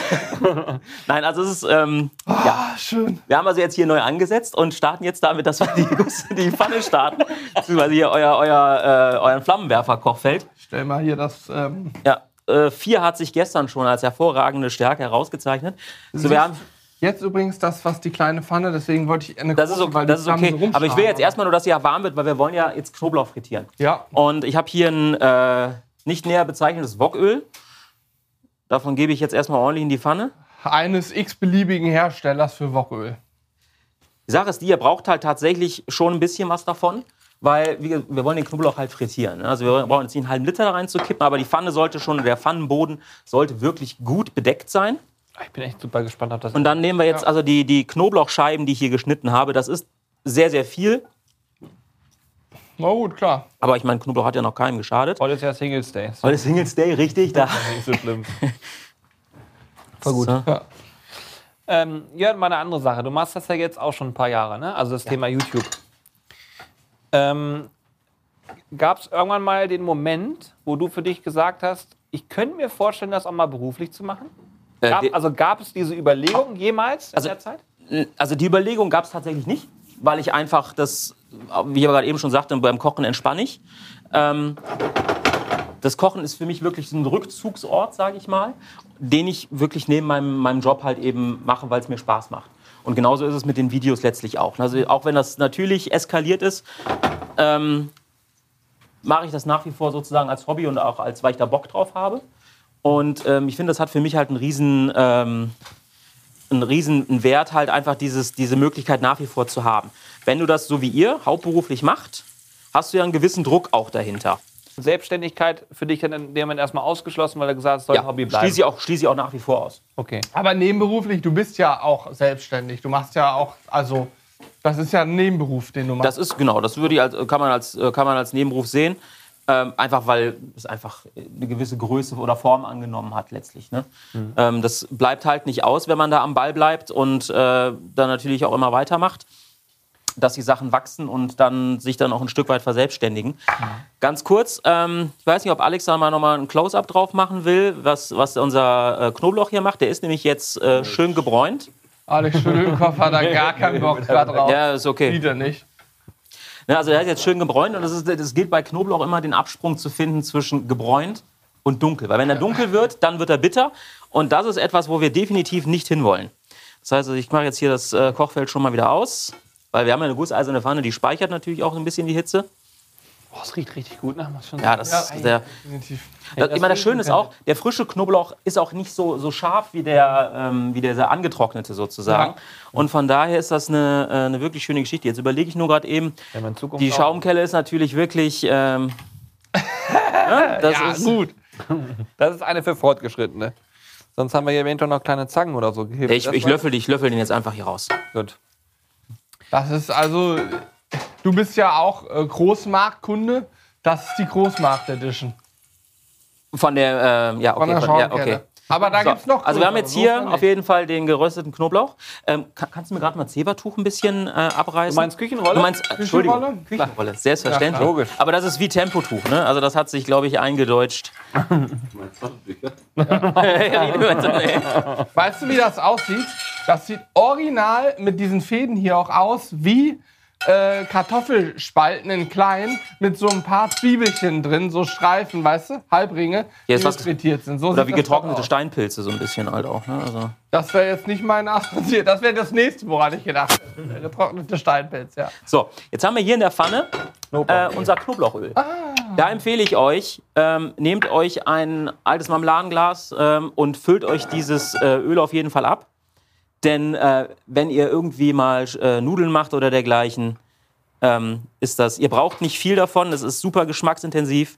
Nein, also es ist, ähm, ja, Ah, schön. wir haben also jetzt hier neu angesetzt und starten jetzt damit, dass wir die, die Pfanne starten, beziehungsweise hier euer, euer, äh, euren Flammenwerfer-Kochfeld. Stell mal hier das. Ähm, Ja, äh, vier hat sich gestern schon als hervorragende Stärke herausgezeichnet. So, wir haben, jetzt übrigens das, was die kleine Pfanne, deswegen wollte ich eine das ist, okay, weil das ist okay. so aber ich will jetzt erstmal nur, dass sie ja warm wird, weil wir wollen ja jetzt Knoblauch frittieren. Ja, Und ich habe hier ein äh, nicht näher bezeichnetes Woköl. Davon gebe ich jetzt erstmal ordentlich in die Pfanne. eines x-beliebigen Herstellers für Woköl. Die Sache ist die, ihr braucht halt tatsächlich schon ein bisschen was davon, weil wir, wir wollen den Knoblauch halt frittieren. ne? Also wir brauchen jetzt nicht einen halben Liter da reinzukippen, aber die Pfanne sollte schon, der Pfannenboden sollte wirklich gut bedeckt sein. Ich bin echt super gespannt auf das. Und dann nehmen wir jetzt Ja. also die, die Knoblauchscheiben, die ich hier geschnitten habe. Das ist sehr, sehr viel. Na gut, klar. Aber ich meine, Knoblauch hat ja noch keinem geschadet. Heute ist ja Singles Day. So, Heute ist Singles Day, richtig. Da. nicht so schlimm. Voll gut. So. Ja. Ähm, Jörn, mal eine andere Sache. Du machst das ja jetzt auch schon ein paar Jahre, ne? Also das Thema YouTube. Ähm, Gab es irgendwann mal den Moment, wo du für dich gesagt hast, ich könnte mir vorstellen, das auch mal beruflich zu machen? Äh, Gab, also gab es diese Überlegung jemals in Also- der Zeit? Also die Überlegung gab es tatsächlich nicht, weil ich einfach das, wie ich aber gerade eben schon sagte, beim Kochen entspanne ich. Ähm, das Kochen ist für mich wirklich so ein Rückzugsort, sage ich mal, den ich wirklich neben meinem, meinem Job halt eben mache, weil es mir Spaß macht. Und genauso ist es mit den Videos letztlich auch. Also auch wenn das natürlich eskaliert ist, ähm, mache ich das nach wie vor sozusagen als Hobby und auch als, weil ich da Bock drauf habe. Und ähm, ich finde, das hat für mich halt einen riesen, ähm, einen riesen Wert, halt einfach dieses, diese Möglichkeit nach wie vor zu haben. Wenn du das so wie ihr hauptberuflich macht, hast du ja einen gewissen Druck auch dahinter. Selbstständigkeit für dich dann in dem Moment erstmal ausgeschlossen, weil du gesagt hast, es soll ein Hobby bleiben. schließe ich, auch, schließe ich auch nach wie vor aus. Okay. Aber nebenberuflich, du bist ja auch selbstständig. Du machst ja auch, also, das ist ja ein Nebenberuf, den du machst. Das ist genau, das würde ich als, kann, man als, äh, kann man als Nebenberuf sehen. Ähm, einfach weil es einfach eine gewisse Größe oder Form angenommen hat letztlich. Ne? Ähm, das bleibt halt nicht aus, wenn man da am Ball bleibt und äh, dann natürlich auch immer weitermacht, dass die Sachen wachsen und dann sich dann auch ein Stück weit verselbstständigen. Ganz kurz, ähm, ich weiß nicht, ob Alex da mal nochmal ein Close-up drauf machen will, was, was unser äh, Knoblauch hier macht. Der ist nämlich jetzt äh, schön gebräunt. Alex Schüttelkopf hat da gar keinen Bock drauf. Ja, ist okay. Wieder nicht. Ja, also der ist jetzt schön gebräunt und es ist- das gilt bei Knoblauch immer, den Absprung zu finden zwischen gebräunt und dunkel. Weil wenn er dunkel wird, dann wird er bitter und das ist etwas, wo wir definitiv nicht hinwollen. Das heißt, also ich mache jetzt hier das äh, Kochfeld schon mal wieder aus, weil wir haben ja eine gusseiserne Pfanne, die speichert natürlich auch ein bisschen die Hitze. Oh, es riecht richtig gut, ne? Muss schon Ja, das, Ja, der, Definitiv. das, ich meine, das Schöne ist auch, der frische Knoblauch ist auch nicht so, so scharf wie der, ähm, wie der sehr angetrocknete sozusagen. Ja. Und von daher ist das eine, äh, eine wirklich schöne Geschichte. Jetzt überlege ich nur gerade eben, die Schaumkelle ist natürlich wirklich. Ähm, ja, das Ja, ist, gut. Das ist eine für Fortgeschrittene. Sonst haben wir hier eventuell noch kleine Zangen oder so gehebt. Ich, Das ich, löffel, ich löffel den jetzt einfach hier raus. Gut. Das ist also, du bist ja auch äh, Großmarktkunde. Das ist die Großmarkt Edition Von der, ähm, ja, okay. von der von- ja, okay. Aber da So, gibt's noch also wir haben jetzt hier auf jeden Fall den gerösteten Knoblauch. Ähm, kann, kannst du mir gerade mal Zebertuch ein bisschen äh, abreißen? Du meinst Küchenrolle? Du meinst, Entschuldigung, Küchenrolle? Küchenrolle, selbstverständlich. Ja. Logisch. Aber das ist wie Tempotuch, ne? Also das hat sich, glaube ich, eingedeutscht. Weißt du, wie das aussieht? Das sieht original mit diesen Fäden hier auch aus wie äh, Kartoffelspalten in klein mit so ein paar Zwiebelchen drin, so Streifen, weißt du? Halbringe, ist die was- frittiert sind. So Oder wie getrocknete. Steinpilze so ein bisschen halt auch. Ne? Also, Das wäre jetzt nicht mein assoziiert. Das wäre das nächste, woran ich gedacht hätte. Getrocknete Steinpilz, ja. So, jetzt haben wir hier in der Pfanne äh, unser Knoblauchöl. Da empfehle ich euch, ähm, nehmt euch ein altes Marmeladenglas ähm, und füllt euch dieses äh, Öl auf jeden Fall ab. Denn äh, wenn ihr irgendwie mal äh, Nudeln macht oder dergleichen, ähm, ist das, ihr braucht nicht viel davon, es ist super geschmacksintensiv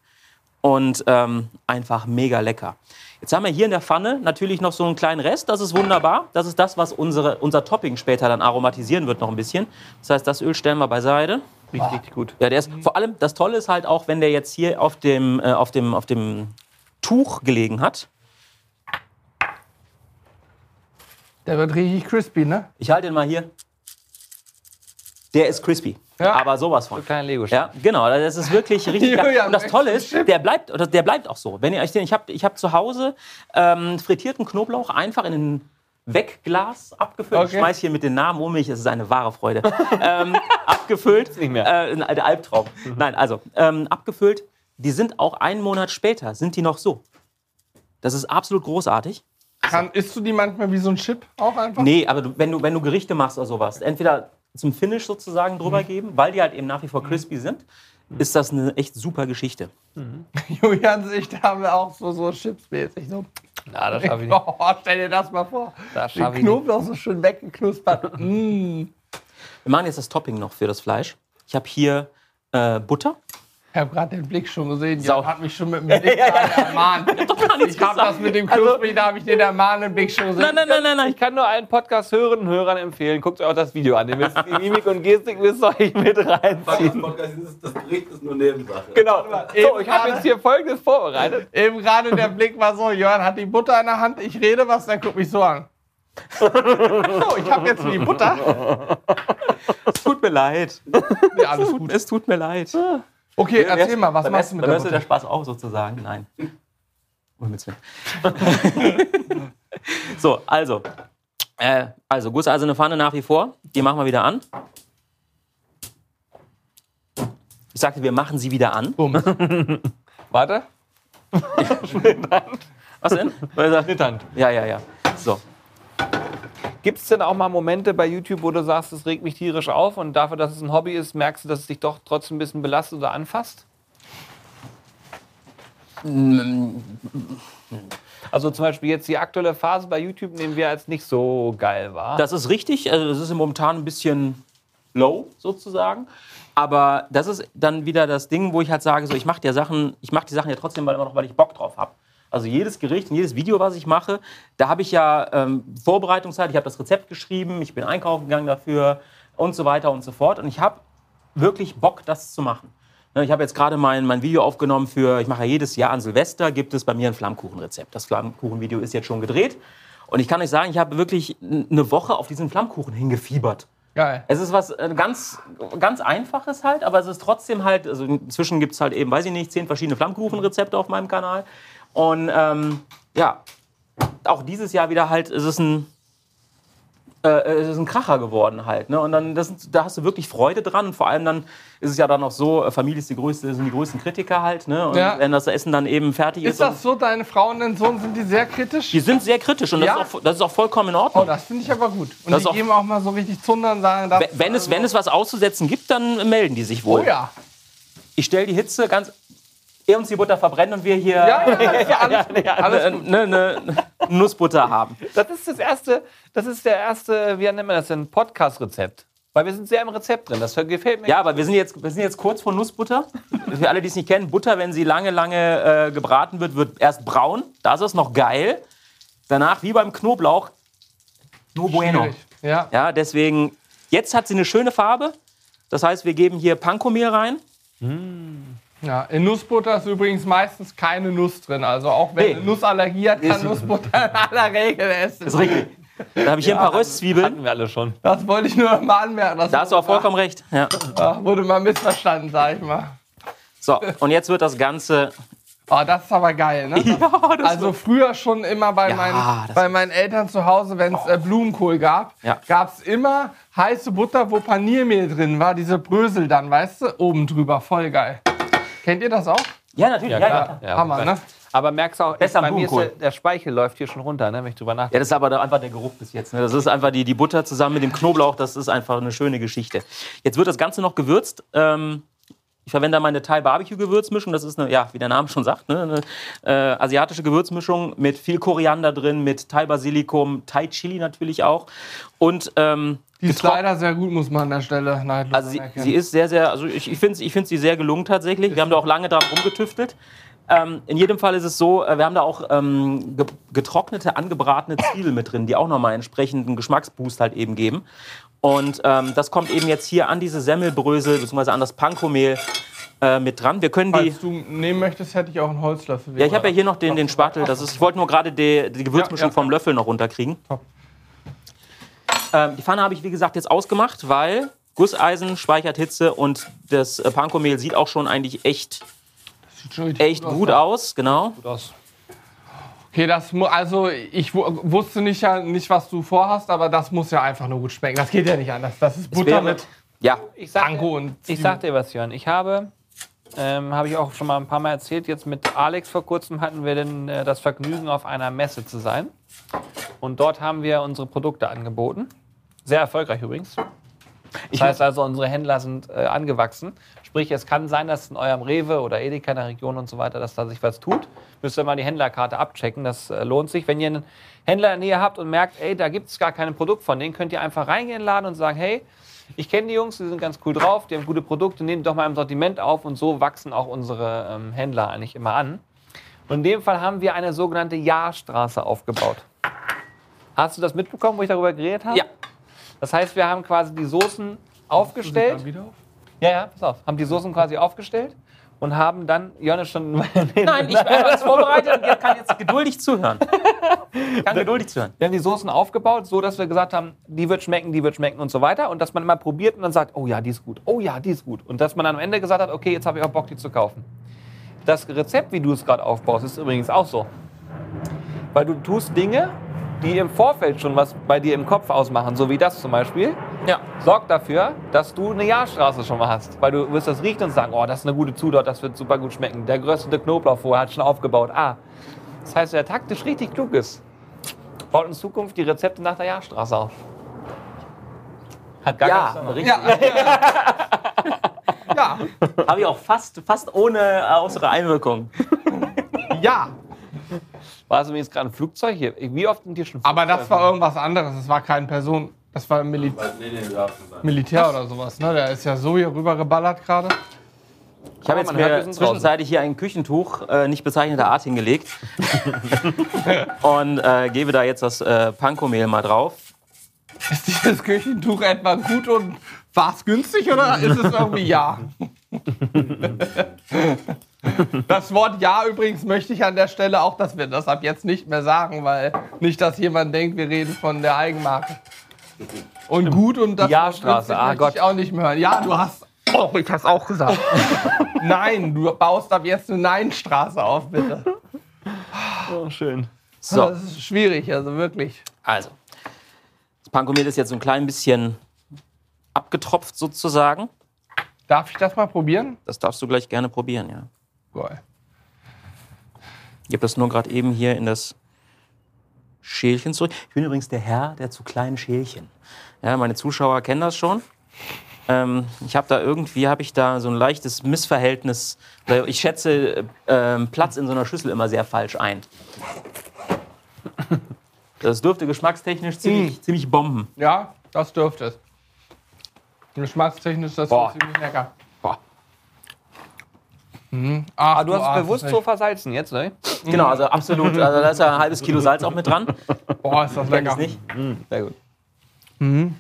und ähm, einfach mega lecker. Jetzt haben wir hier in der Pfanne natürlich noch so einen kleinen Rest, das ist wunderbar. Das ist das, was unsere, unser Topping später dann aromatisieren wird noch ein bisschen. Das heißt, das Öl stellen wir beiseite. Riecht richtig gut. Ja, der ist vor allem das Tolle ist halt auch, wenn der jetzt hier auf dem, äh, auf dem, auf dem Tuch gelegen hat. Der wird richtig crispy, ne? Ich halte ihn mal hier. Der ist crispy. Ja. Aber sowas von. So kleine lego Ja, genau. Das ist wirklich richtig geil. Julian, Und das Tolle ist, Chip. der bleibt, oder der bleibt auch so. Wenn ihr euch den, ich habe ich hab zu Hause ähm, frittierten Knoblauch einfach in ein Wegglas abgefüllt. Ich Okay. schmeiß hier mit den Namen um mich, es ist eine wahre Freude. ähm, abgefüllt. nicht mehr. Äh, ein alter Albtraum. Nein, also ähm, abgefüllt. Die sind auch einen Monat später, sind die noch so. Das ist absolut großartig. Kann, isst du die manchmal wie so ein Chip auch einfach? Nee, aber du, wenn, du, wenn du Gerichte machst oder sowas, entweder zum Finish sozusagen drüber geben, weil die halt eben nach wie vor crispy sind, ist das eine echt super Geschichte. Julian und ich, da haben wir auch so, so Chips-mäßig. So. Na, das schaffe ich nicht. Oh, stell dir das mal vor. Das Den schaffe ich nicht. Knoblauch so schön weggeknuspert. mm. Wir machen jetzt das Topping noch für das Fleisch. Ich habe hier äh, Butter. Ich habe gerade den Blick schon gesehen. Sau. Jan hat mich schon mit dem Blick ermahnt. Ich habe das mit dem Knusprig, da habe ich den ermahnenden Blick schon gesehen. Nein, nein, nein, nein, nein. Ich kann nur einen Podcast hören und Hörern empfehlen. Guckt euch auch das Video an. Ihr müsst die Mimik und Gestik müsst ihr euch mit reinziehen. Podcast ist, das Bericht ist nur Nebensache. Genau. So, ich habe jetzt hier Folgendes vorbereitet. Eben gerade der Blick war so, Jörn hat die Butter in der Hand, ich rede was, der guckt mich so an. So, ich habe jetzt die Butter. Es tut mir leid. Ja, alles gut. Es tut mir leid. Okay, erzähl mal, was machst du Essen- mit beim der Butter? der Spaß auch sozusagen. Nein. Oh, so, also. Äh, also, gusseiserne Pfanne nach wie vor. Die machen wir wieder an. Ich sagte, wir machen sie wieder an. Bums. Warte. Was denn? Er Schnitthand. Ja, ja, ja. So. Gibt es denn auch mal Momente bei YouTube, wo du sagst, es regt mich tierisch auf und dafür, dass es ein Hobby ist, merkst du, dass es dich doch trotzdem ein bisschen belastet oder anfasst? Also zum Beispiel jetzt die aktuelle Phase bei YouTube nehmen wir als nicht so geil wahr. Das ist richtig. Also das ist momentan ein bisschen low sozusagen. Aber das ist dann wieder das Ding, wo ich halt sage, so ich mache die Sachen, die Sachen ja trotzdem weil immer noch, weil ich Bock drauf habe. Also jedes Gericht und jedes Video, was ich mache, da habe ich ja ähm, Vorbereitungszeit. Ich habe das Rezept geschrieben, ich bin einkaufen gegangen dafür und so weiter und so fort. Und ich habe wirklich Bock, das zu machen. Ne, Ich habe jetzt gerade mein, mein Video aufgenommen für, ich mache ja jedes Jahr an Silvester, gibt es bei mir ein Flammkuchenrezept. Das Flammkuchenvideo ist jetzt schon gedreht. Und ich kann euch sagen, ich habe wirklich eine Woche auf diesen Flammkuchen hingefiebert. Geil. Es ist was äh, ganz, ganz Einfaches halt, aber es ist trotzdem halt, also inzwischen gibt es halt eben, weiß ich nicht, zehn verschiedene Flammkuchenrezepte auf meinem Kanal. Und ähm, ja, auch dieses Jahr wieder halt, ist es ein, äh, es ist ein Kracher geworden halt. Ne? Und dann, das, da hast du wirklich Freude dran. Und vor allem dann ist es ja dann auch so, äh, Familie ist die größte, sind die größten Kritiker halt. Ne? Und Ja. wenn das Essen dann eben fertig ist. Ist das so, deine Frau und dein Sohn, sind die sehr kritisch? die sind sehr kritisch und das, Ja? ist, auch, das ist auch vollkommen in Oh, Ordnung. das finde ich aber gut. Und Das die auch- geben auch mal so richtig Zunder und sagen, das, Wenn es, wenn es was auszusetzen gibt, dann melden die sich wohl. Oh ja. Ich stelle die Hitze ganz. Er uns die Butter verbrennen und wir hier Ja, ja, ja, alles gut. Alles gut. ne, ne, Nussbutter haben. Das ist das erste, das ist der erste, wie nennt man das denn, Podcast-Rezept. Weil wir sind sehr im Rezept drin. Das gefällt mir. Ja, aber wir sind, jetzt, wir sind jetzt kurz vor Nussbutter. Für alle, die es nicht kennen, Butter, wenn sie lange, lange äh, gebraten wird, wird erst braun. Da ist es noch geil. Danach, wie beim Knoblauch, no bueno. Schwierig. Ja. Ja, deswegen, jetzt hat sie eine schöne Farbe. Das heißt, wir geben hier Pankomehl rein. Ja. In Nussbutter ist übrigens meistens keine Nuss drin. Also auch wenn Nee. eine Nussallergie hat, kann Nussbutter in aller Regel essen. Das ist richtig. Da habe ich hier ein paar Röstzwiebeln. Hatten wir alle schon. Das wollte ich nur noch mal anmerken. Das Da hast du auch vollkommen recht. Ja. Ja, wurde mal missverstanden, sag ich mal. So, und jetzt wird das Ganze. Oh, das ist aber geil, ne? also früher schon immer bei, Ja, meinen, das- bei meinen Eltern zu Hause, wenn es äh, Blumenkohl gab, Ja. gab es immer heiße Butter, wo Paniermehl drin war, diese Brösel dann, weißt du, oben drüber, voll geil. Kennt ihr das auch? Ja, natürlich. Ja, ja, Ja, Hammer, ne? Aber merkst du auch, Besser bei mir ist der, Blumenkohl. der Speichel läuft hier schon runter, ne, wenn ich drüber Ja, nachdenke. das ist aber da einfach der Geruch bis jetzt. Ne? Das ist einfach die, die Butter zusammen mit dem Knoblauch. Das ist einfach eine schöne Geschichte. Jetzt wird das Ganze noch gewürzt. Ähm, ich verwende da meine Thai Barbecue Gewürzmischung. Das ist eine, ja, wie der Name schon sagt, ne? eine äh, asiatische Gewürzmischung mit viel Koriander drin, mit Thai Basilikum, Thai Chili natürlich auch. Und ähm, Die ist leider sehr gut, muss man an der Stelle neidlos also sie, sie ist sehr, sehr, also ich, ich finde ich find sie sehr gelungen tatsächlich. Wir haben da auch lange dran rumgetüftelt. Ähm, in jedem Fall ist es so, äh, wir haben da auch ähm, ge getrocknete, angebratene Zwiebeln mit drin, die auch nochmal entsprechenden Geschmacksboost halt eben geben. Und ähm, das kommt eben jetzt hier an diese Semmelbrösel bzw. an das Pankomehl äh, mit dran. Wir können die. Falls du nehmen möchtest, hätte ich auch einen Holzlöffel. Ja, ich habe ja hier noch den, den Spatel. Das ist, ich wollte nur gerade die, die Gewürzmischung Ja, ja. vom Löffel noch runterkriegen. Top. Ähm, die Pfanne habe ich, wie gesagt, jetzt ausgemacht, weil Gusseisen speichert Hitze und das äh, Pankomehl sieht auch schon eigentlich echt, Sieht schon echt gut aus. Genau. Okay, das also ich wu- wusste nicht, ja, nicht, was du vorhast, aber das muss ja einfach nur gut schmecken. Das geht ja nicht anders. Das ist Butter wäre- mit Ja, Ich sag, Panko und ich sag dir was, Jörn. Ich habe, ähm, habe ich auch schon mal ein paar Mal erzählt, jetzt mit Alex vor kurzem hatten wir denn, äh, das Vergnügen, auf einer Messe zu sein. Und dort haben wir unsere Produkte angeboten. Sehr erfolgreich übrigens. Das heißt also, unsere Händler sind äh, angewachsen. Sprich, es kann sein, dass in eurem Rewe oder Edeka in der Region und so weiter, dass da sich was tut. Müsst ihr mal die Händlerkarte abchecken. Das äh, lohnt sich. Wenn ihr einen Händler in der Nähe habt und merkt, ey, da gibt es gar kein Produkt von denen, könnt ihr einfach reingehen in den Laden und sagen, hey, ich kenne die Jungs, die sind ganz cool drauf, die haben gute Produkte, nehmen doch mal im Sortiment auf und so wachsen auch unsere ähm, Händler eigentlich immer an. Und in dem Fall haben wir eine sogenannte Jahrstraße aufgebaut. Hast du das mitbekommen, wo ich darüber geredet habe? Ja. Das heißt, wir haben quasi die Soßen aufgestellt. Wieder auf? Ja, ja, pass auf. Haben die Soßen quasi aufgestellt und haben dann, Johannes schon. Nein, ich bin alles vorbereitet und kann jetzt geduldig zuhören. Kann geduldig zuhören. Wir haben die Soßen aufgebaut, so dass wir gesagt haben, die wird schmecken, die wird schmecken und so weiter. Und dass man immer probiert und dann sagt, oh ja, die ist gut, oh ja, die ist gut. Und dass man dann am Ende gesagt hat, okay, jetzt habe ich auch Bock, die zu kaufen. Das Rezept, wie du es gerade aufbaust, ist übrigens auch so. Weil du tust Dinge, die im Vorfeld schon was bei dir im Kopf ausmachen, so wie das zum Beispiel. Ja. Sorgt dafür, dass du eine Jahrstraße schon mal hast. Weil du wirst das riechen und sagen, oh, das ist eine gute Zutat, das wird super gut schmecken. Der geröstete Knoblauch vorher hat schon aufgebaut. Ah, das heißt, wer taktisch richtig klug ist, baut in Zukunft die Rezepte nach der Jahrstraße auf. Hat gar Ja, keinen richtig. Ja, Habe ich auch fast, fast ohne äußere Einwirkung. ja. War es übrigens gerade ein Flugzeug hier? Wie oft sind hier schon Aber das Flugzeuge? war irgendwas anderes. Das war keine Person. Das war Mil Nee, nee, sagen. Militär oder sowas. Ne? Der ist ja so hier rüber geballert gerade. Ich habe jetzt mir zwischenzeitlich hier ein Küchentuch äh, nicht bezeichneter Art hingelegt und äh, gebe da jetzt das äh, Pankomehl mal drauf. Ist dieses Küchentuch etwa gut und war es günstig oder ist es irgendwie ja? Das Wort ja übrigens möchte ich an der Stelle auch, dass wir das ab jetzt nicht mehr sagen, weil nicht, dass jemand denkt, wir reden von der Eigenmarke. Und gut und das Ja-Straße, Wort ah möchte ich Gott. auch nicht mehr hören. Ja, du hast. Oh, ich hab's auch gesagt. Nein, du baust ab jetzt eine Nein-Straße auf, bitte. Oh, schön. So, Das ist schwierig, also wirklich. also. Das Pankomehl ist jetzt so ein klein bisschen abgetropft sozusagen. Darf ich das mal probieren? Das darfst du gleich gerne probieren, ja. Geil. Ich habe das nur gerade eben hier in das Schälchen zurück. Ich bin übrigens der Herr der zu kleinen Schälchen. Ja, meine Zuschauer kennen das schon. Ähm, ich habe da irgendwie habe ich da so ein leichtes Missverhältnis. Ich schätze äh, ähm, Platz in so einer Schüssel immer sehr falsch ein. Das dürfte geschmackstechnisch ziemlich, ziemlich bomben. Ja, das dürfte es. Geschmackstechnisch ist das Boah. ziemlich lecker. Mhm. Ach, Ah, du hast es ahnst bewusst so versalzen jetzt, ne? Genau, also absolut. Also da ist ja ein halbes Kilo Salz auch mit dran. Boah, ist das lecker. nicht. Sehr gut. Mhm.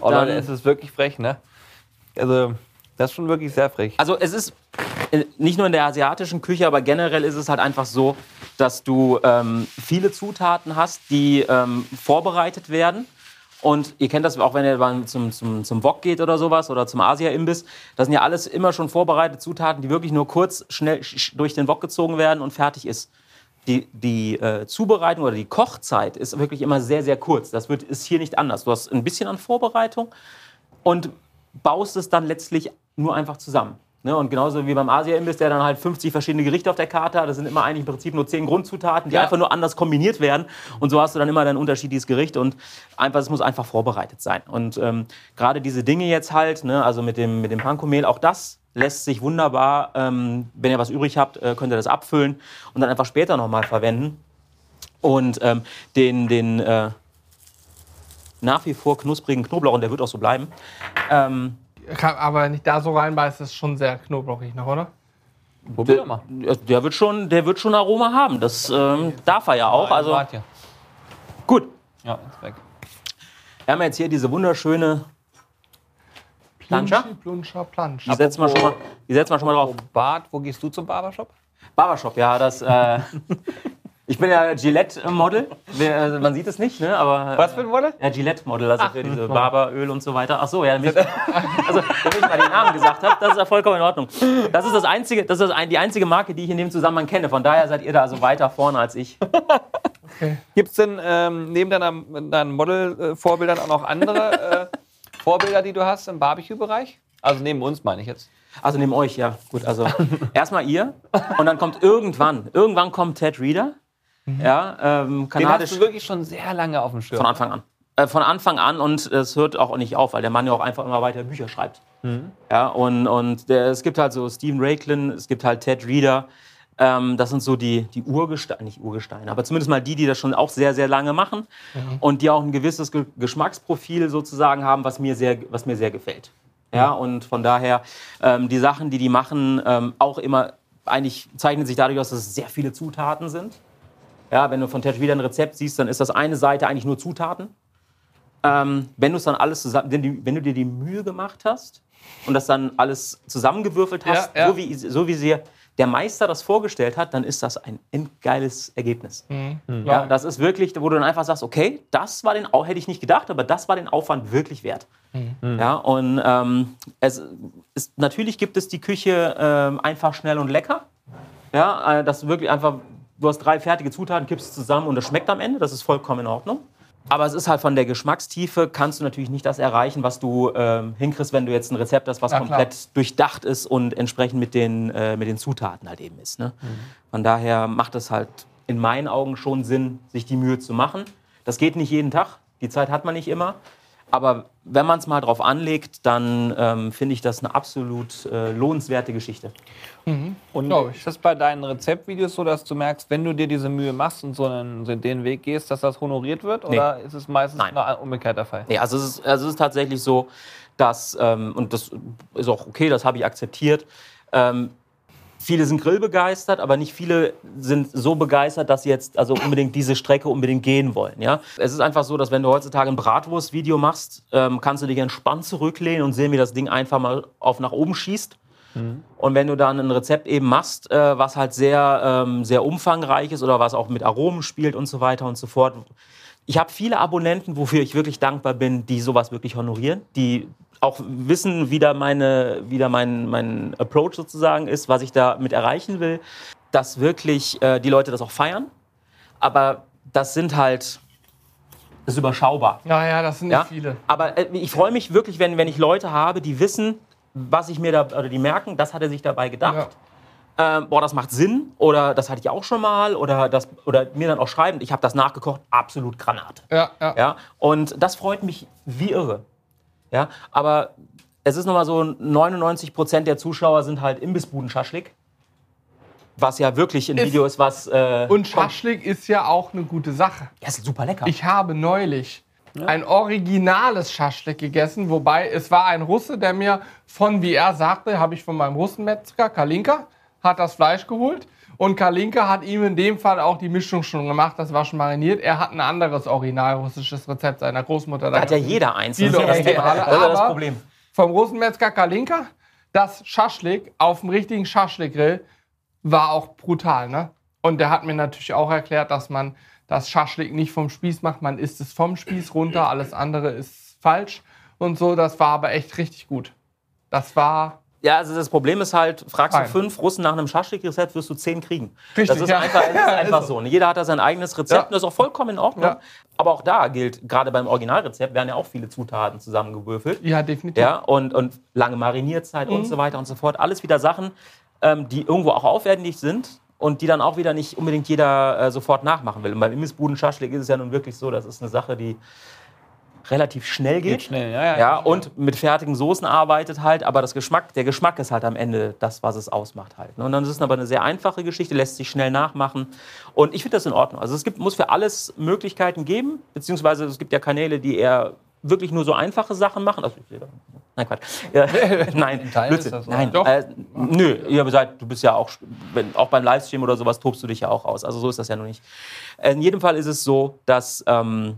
Oh, Dann- Leute, es ist wirklich frech, ne? Also, das ist schon wirklich sehr frech. Also es ist äh, nicht nur in der asiatischen Küche, aber generell ist es halt einfach so, dass du ähm, viele Zutaten hast, die ähm, vorbereitet werden. Und ihr kennt das auch, wenn ihr mal zum, zum, zum Wok geht oder sowas oder zum Asia-Imbiss. Das sind ja alles immer schon vorbereitete Zutaten, die wirklich nur kurz schnell sch- durch den Wok gezogen werden und fertig ist. Die, die äh, Zubereitung oder die Kochzeit ist wirklich immer sehr, sehr kurz. Das wird, ist hier nicht anders. Du hast ein bisschen an Vorbereitung und baust es dann letztlich nur einfach zusammen. Ne? Und genauso wie beim Asia-Imbiss, der dann halt 50 verschiedene Gerichte auf der Karte hat, das sind immer eigentlich im Prinzip nur 10 Grundzutaten, die Ja. einfach nur anders kombiniert werden. Und so hast du dann immer dein unterschiedliches Gericht und einfach, es muss einfach vorbereitet sein. Und ähm, gerade diese Dinge jetzt halt, ne? also mit dem, mit dem Pankomehl, auch das lässt sich wunderbar, ähm, wenn ihr was übrig habt, äh, könnt ihr das abfüllen und dann einfach später nochmal verwenden. Und ähm, den, den äh, nach wie vor knusprigen Knoblauch, und der wird auch so bleiben, ähm, aber wenn ich da so reinbeiße, ist es schon sehr knoblauchig noch, oder? Probier mal. der, wird schon, der wird schon Aroma haben. Das ähm, darf er ja auch. Also gut. Ja, ist weg. Wir haben jetzt hier diese wunderschöne Planscher. Plunscher, Plansch. Die setzen wir schon mal, die setzen wir schon mal drauf. Bart, wo gehst du zum Barbershop? Barbershop, ja, das. Äh, ich bin ja Gillette-Model. Also Man sieht es nicht, ne? Aber Was für ein Wolle? Ja, Gillette-Model, also für diese Barberöl und so weiter. Ach so, ja, damit ich, also, damit ich mal den Namen gesagt habe, das ist ja vollkommen in Ordnung. Das ist, das einzige, das ist das ein, die einzige Marke, die ich in dem Zusammenhang kenne. Von daher seid ihr da also weiter vorne als ich. Gibt es denn ähm, neben deiner, deinen Model-Vorbildern auch noch andere äh, Vorbilder, die du hast im Barbecue-Bereich? Also neben uns meine ich jetzt. Also neben euch, ja. Gut, also erstmal ihr und dann kommt irgendwann, irgendwann kommt Ted Reader. Ja, ähm, Den hast kanadisch du wirklich schon sehr lange auf dem Schirm. von Anfang an. Äh, von Anfang an und es hört auch nicht auf, weil der Mann ja auch einfach immer weiter Bücher schreibt. Ja, und, und der, es gibt halt so Stephen Raiklin, es gibt halt Ted Reader. Ähm, das sind so die, die Urgesteine, nicht Urgesteine, aber zumindest mal die, die das schon auch sehr, sehr lange machen und die auch ein gewisses Ge Geschmacksprofil sozusagen haben, was mir sehr, was mir sehr gefällt. Ja, und von daher, ähm, die Sachen, die die machen, ähm, auch immer, eigentlich zeichnet sich dadurch aus, dass es sehr viele Zutaten sind. Ja, wenn du von Tetch wieder ein Rezept siehst, dann ist das eine Seite eigentlich nur Zutaten. Ähm, wenn du es dann alles zusammen, wenn, die, wenn du dir die Mühe gemacht hast und das dann alles zusammengewürfelt hast, Ja, ja. So, wie, so wie sie der Meister das vorgestellt hat, dann ist das ein endgeiles Ergebnis. Ja, das ist wirklich, wo du dann einfach sagst, okay, das war den, hätte ich nicht gedacht, aber das war den Aufwand wirklich wert. Ja, und ähm, es ist, natürlich gibt es die Küche ähm, einfach schnell und lecker. Ja, äh, das wirklich einfach, du hast drei fertige Zutaten, kippst es zusammen und es schmeckt am Ende, das ist vollkommen in Ordnung. Aber es ist halt von der Geschmackstiefe, kannst du natürlich nicht das erreichen, was du ähm, hinkriegst, wenn du jetzt ein Rezept hast, was Ja, klar. komplett durchdacht ist und entsprechend mit den, äh, mit den Zutaten halt eben ist. Ne? Von daher macht es halt in meinen Augen schon Sinn, sich die Mühe zu machen. Das geht nicht jeden Tag, die Zeit hat man nicht immer. Aber wenn man es mal drauf anlegt, dann ähm, finde ich das eine absolut äh, lohnenswerte Geschichte. Und Glaub ich. ist das bei deinen Rezeptvideos so, dass du merkst, wenn du dir diese Mühe machst und so einen, den Weg gehst, dass das honoriert wird? Oder ist es meistens Nein. noch umgekehrt der Fall? Nee, also es ist, also es ist tatsächlich so, dass, ähm, und das ist auch okay, das habe ich akzeptiert, ähm, viele sind grillbegeistert, aber nicht viele sind so begeistert, dass sie jetzt also unbedingt diese Strecke unbedingt gehen wollen. Ja? Es ist einfach so, dass wenn du heutzutage ein Bratwurst-Video machst, ähm, kannst du dich entspannt zurücklehnen und sehen, wie das Ding einfach mal auf nach oben schießt. Und wenn du dann ein Rezept eben machst, äh, was halt sehr, ähm, sehr umfangreich ist oder was auch mit Aromen spielt und so weiter und so fort. Ich habe viele Abonnenten, wofür ich wirklich dankbar bin, die sowas wirklich honorieren, die auch wissen, wie da, meine, wie da mein, mein Approach sozusagen ist, was ich damit erreichen will, dass wirklich äh, die Leute das auch feiern. Aber das sind halt, das ist überschaubar. Naja, das sind nicht Ja? viele. Aber äh, ich freue mich wirklich, wenn, wenn ich Leute habe, die wissen, was ich mir da, oder die merken, das hat er sich dabei gedacht. Ähm, boah, das macht Sinn oder das hatte ich auch schon mal oder, das, oder mir dann auch schreiben, ich habe das nachgekocht, absolut Granate. Ja, ja. Ja? Und das freut mich wie irre. Ja? Aber es ist nochmal so, 99 Prozent der Zuschauer sind halt Imbissbuden-Schaschlik. Was ja wirklich ein Ist- Video ist, was. Äh, Und Schaschlik ist ja auch eine gute Sache. ja, ist super lecker. Ich habe neulich ein originales Schaschlik gegessen, wobei es war ein Russe, der mir von, wie er sagte, habe ich von meinem Russenmetzger, Kalinka, hat das Fleisch geholt. Und Kalinka hat ihm in dem Fall auch die Mischung schon gemacht, das war schon mariniert. Er hat ein anderes original russisches Rezept seiner Großmutter. da hat ja jeder eins. Das ist Viele ja das, Thema. Originale, Das ist das Problem. vom Russenmetzger Kalinka. Das Schaschlik auf dem richtigen Schaschlikgrill war auch brutal. Ne? Und der hat mir natürlich auch erklärt, dass man das Schaschlik nicht vom Spieß macht. Man isst es vom Spieß runter, alles andere ist falsch und so. Das war aber echt richtig gut. Das war Ja, also das Problem ist halt, fragst du Fein. fünf Russen nach einem Schaschlik-Rezept, wirst du zehn kriegen. Richtig, das ist ja. einfach, das ist einfach so. Jeder hat da sein eigenes Rezept Ja. und das ist auch vollkommen in Ordnung. Ja. Aber auch da gilt, gerade beim Originalrezept werden ja auch viele Zutaten zusammengewürfelt. ja definitiv. Ja, und, und lange Marinierzeit Mhm. und so weiter und so fort. Alles wieder Sachen, ähm, die irgendwo auch aufwendig sind und die dann auch wieder nicht unbedingt jeder äh, sofort nachmachen will. Und beim Imbissbuden-Schaschlik ist es ja nun wirklich so, das ist eine Sache, die relativ schnell geht. Geht schnell, ja, ja. Ja, und mit fertigen Soßen arbeitet halt, aber das Geschmack, der Geschmack ist halt am Ende das, was es ausmacht halt. ne? Und dann ist es aber eine sehr einfache Geschichte, lässt sich schnell nachmachen. Und ich finde das in Ordnung. Also es gibt, muss für alles Möglichkeiten geben, beziehungsweise es gibt ja Kanäle, die eher wirklich nur so einfache Sachen machen. Also, nein, Quatsch. Ja, nein, Blödsinn. so. nein. Doch. Äh, nö, ihr seid, du bist ja auch, wenn, auch beim Livestream oder sowas tobst du dich ja auch aus. Also so ist das ja noch nicht. In jedem Fall ist es so, dass ähm,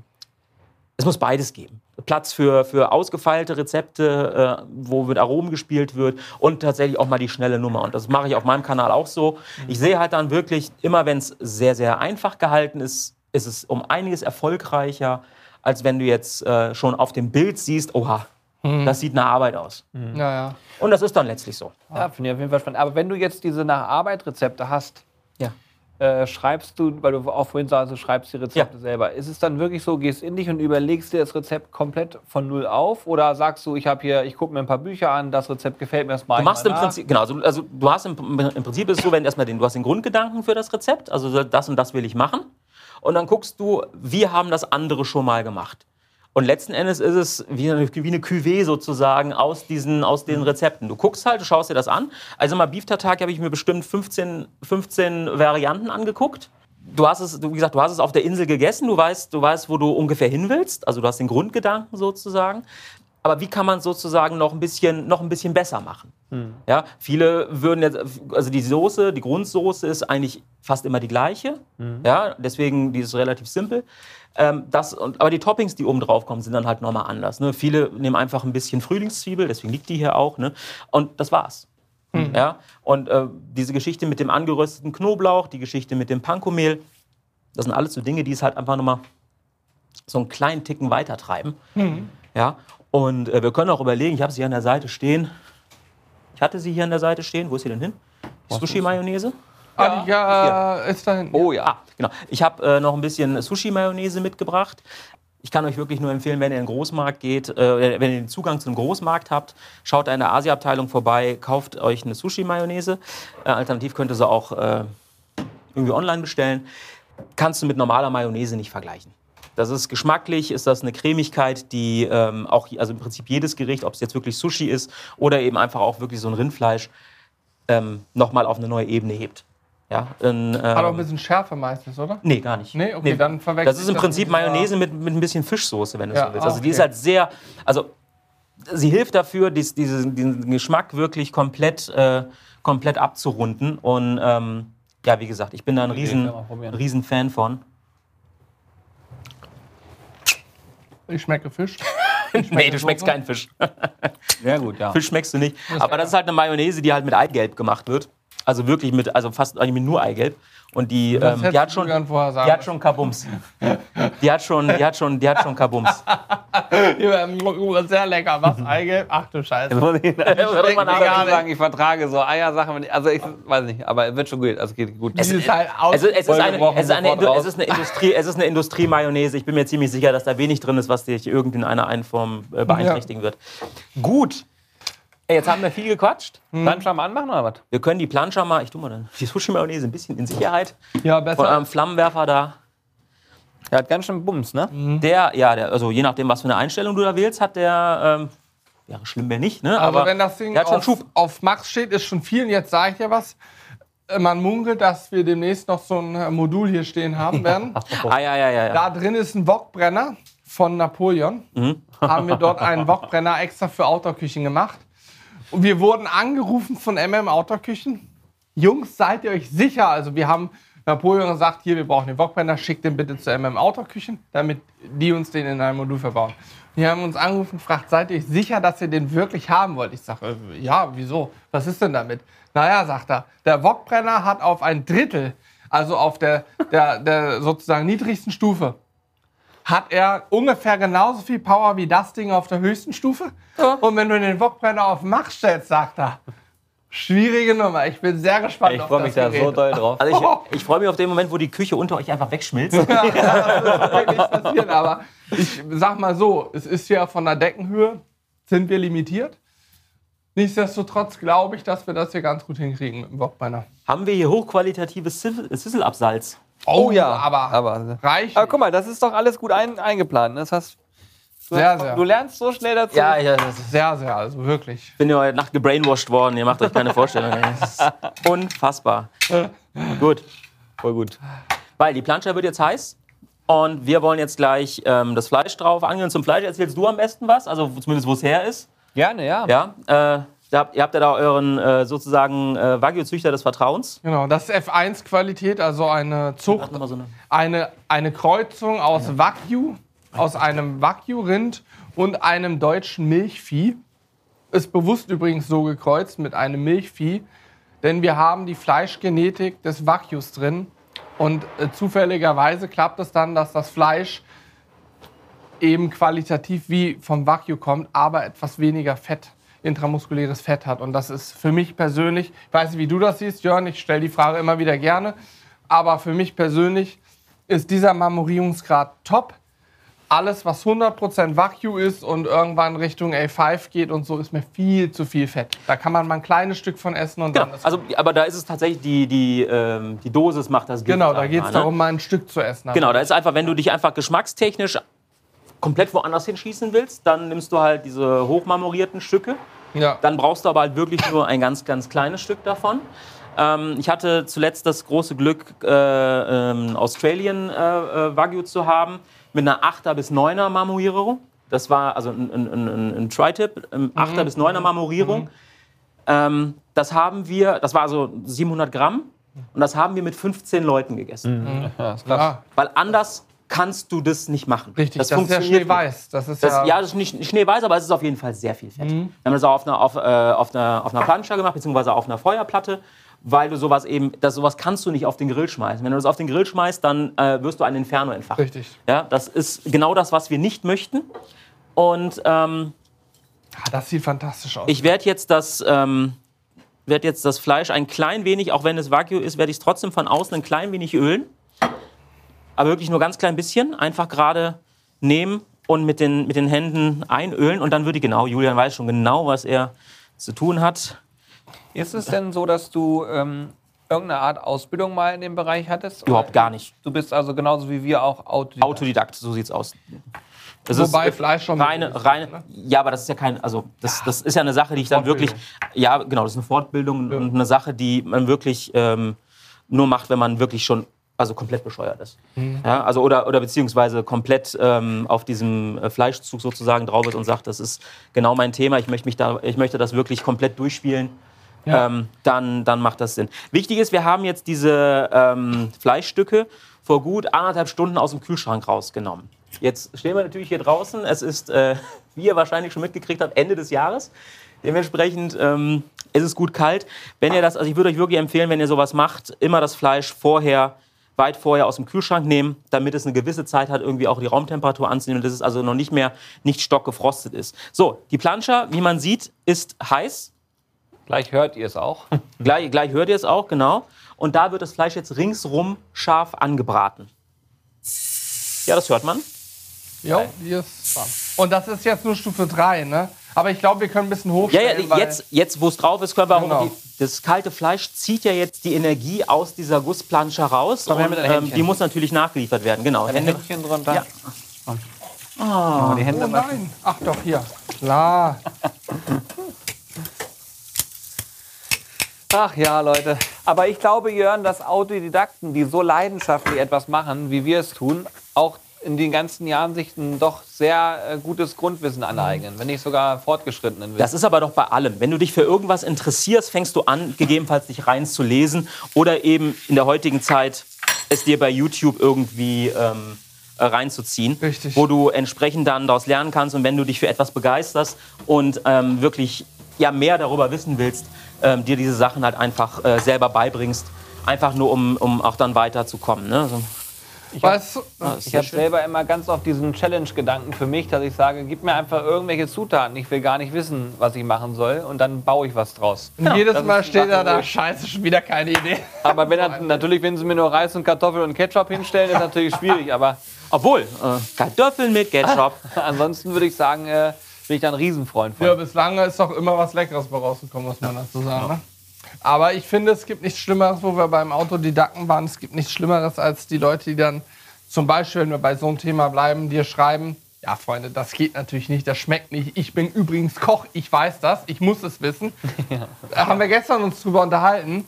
es muss beides geben. Platz für, für ausgefeilte Rezepte, äh, wo mit Aromen gespielt wird und tatsächlich auch mal die schnelle Nummer. Und das mache ich auf meinem Kanal auch so. Ich sehe halt dann wirklich, immer wenn es sehr, sehr einfach gehalten ist, ist es um einiges erfolgreicher, als wenn du jetzt äh, schon auf dem Bild siehst, oha, das sieht nach Arbeit aus. Ja, ja. Und das ist dann letztlich so. Ja, finde ich auf jeden Fall spannend. Aber wenn du jetzt diese Nach-Arbeit-Rezepte hast, Ja. Äh, schreibst du, weil du auch vorhin sagst, du schreibst die Rezepte Ja. selber. Ist es dann wirklich so, gehst in dich und überlegst dir das Rezept komplett von null auf? Oder sagst du, ich habe hier, ich gucke mir ein paar Bücher an, das Rezept gefällt mir, das Du machst im nach? Prinzip, genau, also, also du hast im, im Prinzip ist es so, wenn erstmal den, du hast den Grundgedanken für das Rezept, also das und das will ich machen. Und dann guckst du, wie haben das andere schon mal gemacht. Und letzten Endes ist es wie eine, wie eine Cuvée sozusagen aus, diesen, aus den Rezepten. Du guckst halt, du schaust dir das an. Also mal Beef Tartake habe ich mir bestimmt 15, 15 Varianten angeguckt. Du hast es, wie gesagt, du hast es auf der Insel gegessen, du weißt, du weißt, wo du ungefähr hin willst. Also du hast den Grundgedanken sozusagen. Aber wie kann man es sozusagen noch ein bisschen, noch ein bisschen besser machen? Ja, viele würden jetzt, also die Soße, die Grundsoße ist eigentlich fast immer die gleiche. Ja, deswegen die ist relativ simpel. Ähm, das, und, aber die Toppings, die oben drauf kommen, sind dann halt nochmal anders. Ne? Viele nehmen einfach ein bisschen Frühlingszwiebel, deswegen liegt die hier auch. Ne? Und das war's. Ja? Und äh, diese Geschichte mit dem angerösteten Knoblauch, die Geschichte mit dem Pankomehl, das sind alles so Dinge, die es halt einfach nochmal so einen kleinen Ticken weitertreiben. Ja? Und äh, wir können auch überlegen, ich habe sie hier an der Seite stehen. Ich hatte sie hier an der Seite stehen. Wo ist sie denn hin? Sushi-Mayonnaise? Ah, ja, ist da hinten. Oh ja. Ah, genau. Ich habe äh, noch ein bisschen Sushi-Mayonnaise mitgebracht. Ich kann euch wirklich nur empfehlen, wenn ihr in den Großmarkt geht, äh, wenn ihr den Zugang zum Großmarkt habt, schaut in der Asia-Abteilung vorbei, kauft euch eine Sushi-Mayonnaise. Äh, alternativ könnt ihr sie auch äh, irgendwie online bestellen. Kannst du mit normaler Mayonnaise nicht vergleichen. Das ist geschmacklich, ist das eine Cremigkeit, die ähm, auch, also im Prinzip jedes Gericht, ob es jetzt wirklich Sushi ist oder eben einfach auch wirklich so ein Rindfleisch, ähm, nochmal auf eine neue Ebene hebt. Ja, in, ähm, Hat auch ein bisschen Schärfe meistens, oder? Nee, gar nicht. Nee, okay, dann verwechsel Das ist im Prinzip Mayonnaise mit, mit ein bisschen Fischsoße, wenn du Ja, so willst. Also die okay. ist halt sehr, also sie hilft dafür, dies, diesen, diesen Geschmack wirklich komplett, äh, komplett abzurunden. Und ähm, ja, wie gesagt, ich bin da ein riesen, riesen Fan von. Ich schmecke Fisch. Nee, du schmeckst keinen Fisch. Sehr gut, ja. Fisch schmeckst du nicht. Aber das ist halt eine Mayonnaise, die halt mit Eigelb gemacht wird. Also wirklich mit, also fast eigentlich mit nur Eigelb. Und die, ähm, die hat schon, gern vorher sagen die hat schon Kabums. Die hat schon, die hat schon, die hat schon Kabums. Ja, Sehr lecker. Was? Eigelb? Ach du Scheiße. ich sagen, ich vertrage so Eiersachen. wenn ich- Also ich weiß nicht, aber es wird schon gut. Also geht gut. Es ist halt aus. Also es ist, eine, es, ist eine, es, ist eine Industrie, es ist eine Industrie-Mayonnaise. Ich bin mir ziemlich sicher, dass da wenig drin ist, was dich irgendwie in einer einen Form äh, beeinträchtigen wird. Gut. Ey, jetzt haben wir viel gequatscht. Dann schon mal anmachen oder was? Wir können die Plancha mal, ich tue mal dann die Sushi-Mayonnaise ein bisschen in Sicherheit. ja, Von besser. eurem Flammenwerfer da. Der hat ganz schön Bums, ne? Der, ja, der, also je nachdem, was für eine Einstellung du da wählst, hat der, ähm, wäre schlimm, wenn nicht, ne? Also Aber wenn das Ding auf, auf Max steht, ist schon viel. Und Jetzt sage ich dir was. Man munkelt, dass wir demnächst noch so ein äh, Modul hier stehen haben werden. Ah, ja, ja, ja. ja. Da drin ist ein Wokbrenner von Napoleon. Mhm. Haben wir dort einen Wokbrenner extra für Outdoor-Küchen gemacht. Und wir wurden angerufen von MM Outdoor-Küchen. Jungs, seid ihr euch sicher? Also wir haben Napoleon gesagt, hier, wir brauchen den Wokbrenner, schickt den bitte zu MM Outdoor-Küchen, damit die uns den in ein Modul verbauen. Die haben uns angerufen und gefragt, seid ihr euch sicher, dass ihr den wirklich haben wollt? Ich sage, äh, ja, wieso? Was ist denn damit? Naja, sagt er, der Wokbrenner hat auf ein Drittel, also auf der, der, der sozusagen niedrigsten Stufe, hat er ungefähr genauso viel Power wie das Ding auf der höchsten Stufe. Und wenn du den Wokbrenner auf Max stellst, sagt er, schwierige Nummer. Ich bin sehr gespannt Ich freue mich da so Gerät. doll drauf. Also ich, ich freue mich auf den Moment, wo die Küche unter euch einfach wegschmilzt. Das wird nicht passieren, aber ich sag mal so, es ist ja von der Deckenhöhe, sind wir limitiert. Nichtsdestotrotz glaube ich, dass wir das hier ganz gut hinkriegen mit dem Wokbrenner. Haben wir hier hochqualitatives Siffel- Sisselabsalz. Oh aber, aber, aber, reicht. aber guck mal, das ist doch alles gut ein, eingeplant. Das heißt, du, Sehr, sehr. du lernst so schnell dazu. Ja, ja, Sehr, sehr, also wirklich. ich bin ja heute Nacht gebrainwashed worden. Ihr macht euch keine Vorstellung. Das ist unfassbar. Gut. voll gut. Weil die Plancha wird jetzt heiß. Und wir wollen jetzt gleich ähm, das Fleisch drauf angehen. Zum Fleisch erzählst du am besten was, also zumindest wo es her ist. Gerne, ja. Ja, äh, da habt, ihr habt ja da euren äh, sozusagen äh, Wagyu-Züchter des Vertrauens. Genau, das ist F1-Qualität, also eine Zucht, Nochmal so eine- eine, eine Kreuzung aus Wagyu, aus einem Wagyu-Rind und einem deutschen Milchvieh. Ist bewusst übrigens so gekreuzt mit einem Milchvieh, denn wir haben die Fleischgenetik des Wagyus drin. Und äh, zufälligerweise klappt es dann, dass das Fleisch eben qualitativ wie vom Wagyu kommt, aber etwas weniger Fett, intramuskuläres Fett hat. Und das ist für mich persönlich, ich weiß nicht, wie du das siehst, Jörn, ich stelle die Frage immer wieder gerne, aber für mich persönlich ist dieser Marmorierungsgrad top. Alles, was 100% Wagyu ist und irgendwann Richtung A5 geht und so, ist mir viel zu viel Fett. Da kann man mal ein kleines Stück von essen und Genau, dann ist also, aber da ist es tatsächlich, die, die, ähm, die Dosis macht das Gift. Genau, da geht es ne? darum, mal ein Stück zu essen. Genau, da ist einfach, wenn du dich einfach geschmackstechnisch komplett woanders hinschießen willst, dann nimmst du halt diese hochmarmorierten Stücke. Ja. Dann brauchst du aber halt wirklich nur ein ganz, ganz kleines Stück davon. Ähm, ich hatte zuletzt das große Glück, äh, ähm, Australian äh, äh, Wagyu zu haben, mit einer 8er bis 9er Marmorierung. Das war also ein, ein, ein, ein Tri-Tip, ähm, 8er bis 9er Marmorierung. Ähm, das haben wir, das war also 700 Gramm und das haben wir mit 15 Leuten gegessen. Ja, ist krass. ja, Weil anders kannst du das nicht machen. richtig. Das, ist ja funktioniert nicht. schneeweiß. Das ist Das, ja, ja, das ist nicht schneeweiß, aber es ist auf jeden Fall sehr viel Fett. Wir haben das auch auf einer, auf, äh, auf einer, auf einer Plancha gemacht, beziehungsweise auf einer Feuerplatte, weil du sowas eben, das, sowas kannst du nicht auf den Grill schmeißen. Wenn du das auf den Grill schmeißt, dann äh, wirst du ein Inferno entfachen. Richtig. Ja, das ist genau das, was wir nicht möchten. Und ähm, Ah, das sieht fantastisch aus. ich werde jetzt das. Ähm, werde jetzt das Fleisch ein klein wenig, auch wenn es Wagyu ist, werde ich es trotzdem von außen ein klein wenig ölen. Aber wirklich nur ganz klein bisschen. Einfach gerade nehmen und mit den, mit den Händen einölen. Und dann würde ich genau, Julian weiß schon genau, was er zu tun hat. Ist es denn so, dass du ähm, irgendeine Art Ausbildung mal in dem Bereich hattest? Überhaupt Oder gar nicht. Du bist also genauso wie wir auch Autodidakt. Autodidakt, so sieht's aus. Das Wobei ist, äh, Fleisch schon reine, reine, ne? ja, aber das ist ja kein, also das, das ist ja eine Sache, die ich dann wirklich, ja, genau, das ist eine Fortbildung und eine Sache, die man wirklich ähm, nur macht, wenn man wirklich schon, also komplett bescheuert ist. Mhm. Ja, also oder, oder beziehungsweise komplett ähm, auf diesem äh, Fleischzug sozusagen drauf ist und sagt, das ist genau mein Thema, ich möchte mich da, ich möchte das wirklich komplett durchspielen. Ja. Ähm, dann, dann macht das Sinn. Wichtig ist, wir haben jetzt diese ähm, Fleischstücke vor gut anderthalb Stunden aus dem Kühlschrank rausgenommen. Jetzt stehen wir natürlich hier draußen. Es ist, äh, wie ihr wahrscheinlich schon mitgekriegt habt, Ende des Jahres. Dementsprechend ähm, ist es gut kalt. Wenn ihr das, also ich würde euch wirklich empfehlen, wenn ihr sowas macht, immer das Fleisch vorher, weit vorher aus dem Kühlschrank nehmen, damit es eine gewisse Zeit hat, irgendwie auch die Raumtemperatur anzunehmen und dass es also noch nicht mehr nicht stockgefrostet ist. So, die Plancha, wie man sieht, ist heiß. Gleich hört ihr es auch. Gleich, gleich hört ihr es auch, genau. Und da wird das Fleisch jetzt ringsrum scharf angebraten. Ja, das hört man. Jo, hier ist. Und das ist jetzt nur Stufe 3, ne? Aber ich glaube, wir können ein bisschen Ja, hochstellen. ja, weil- jetzt, jetzt wo es drauf ist, können wir auch Genau. die, das kalte Fleisch zieht ja jetzt die Energie aus dieser Gussplansche raus. Her und, ähm, die muss natürlich nachgeliefert werden. Genau. Ein Hände, Händchen drunter. Ja. Oh, die Hände Oh nein. Ach doch, hier. Klar. Ach ja, Leute. Aber ich glaube, Jörn, dass Autodidakten, die so leidenschaftlich etwas machen, wie wir es tun, auch in den ganzen Jahren sich ein doch sehr äh, gutes Grundwissen aneignen, wenn nicht sogar fortgeschrittenen Wissen. Das ist aber doch bei allem. Wenn du dich für irgendwas interessierst, fängst du an, gegebenenfalls dich reinzulesen oder eben in der heutigen Zeit es dir bei YouTube irgendwie ähm, äh, reinzuziehen, Richtig. wo du entsprechend dann daraus lernen kannst. Und wenn du dich für etwas begeisterst und ähm, wirklich ja, mehr darüber wissen willst, ähm, dir diese Sachen halt einfach äh, selber beibringst, einfach nur um, um auch dann weiterzukommen. Ne? So, Ich habe schön. selber immer ganz oft diesen Challenge-Gedanken für mich, dass ich sage, gib mir einfach irgendwelche Zutaten. Ich will gar nicht wissen, was ich machen soll. Und dann baue ich was draus. und jedes das Mal steht er da, scheiße, schon wieder keine Idee. Aber wenn er, natürlich, wenn sie mir nur Reis und Kartoffeln und Ketchup hinstellen, ist natürlich schwierig. Aber Obwohl, äh, Kartoffeln mit Ketchup. ansonsten würde ich sagen, äh, bin ich da ein Riesenfreund von. Ja, bislang ist doch immer was Leckeres bei rausgekommen, muss man dazu sagen. Ne? Aber ich finde, es gibt nichts Schlimmeres, wo wir beim Autodidakten waren, es gibt nichts Schlimmeres als die Leute, die dann zum Beispiel, wenn wir bei so einem Thema bleiben, dir schreiben, ja Freunde, das geht natürlich nicht, das schmeckt nicht. Ich bin übrigens Koch, ich weiß das, ich muss es wissen. Da haben wir gestern uns drüber unterhalten.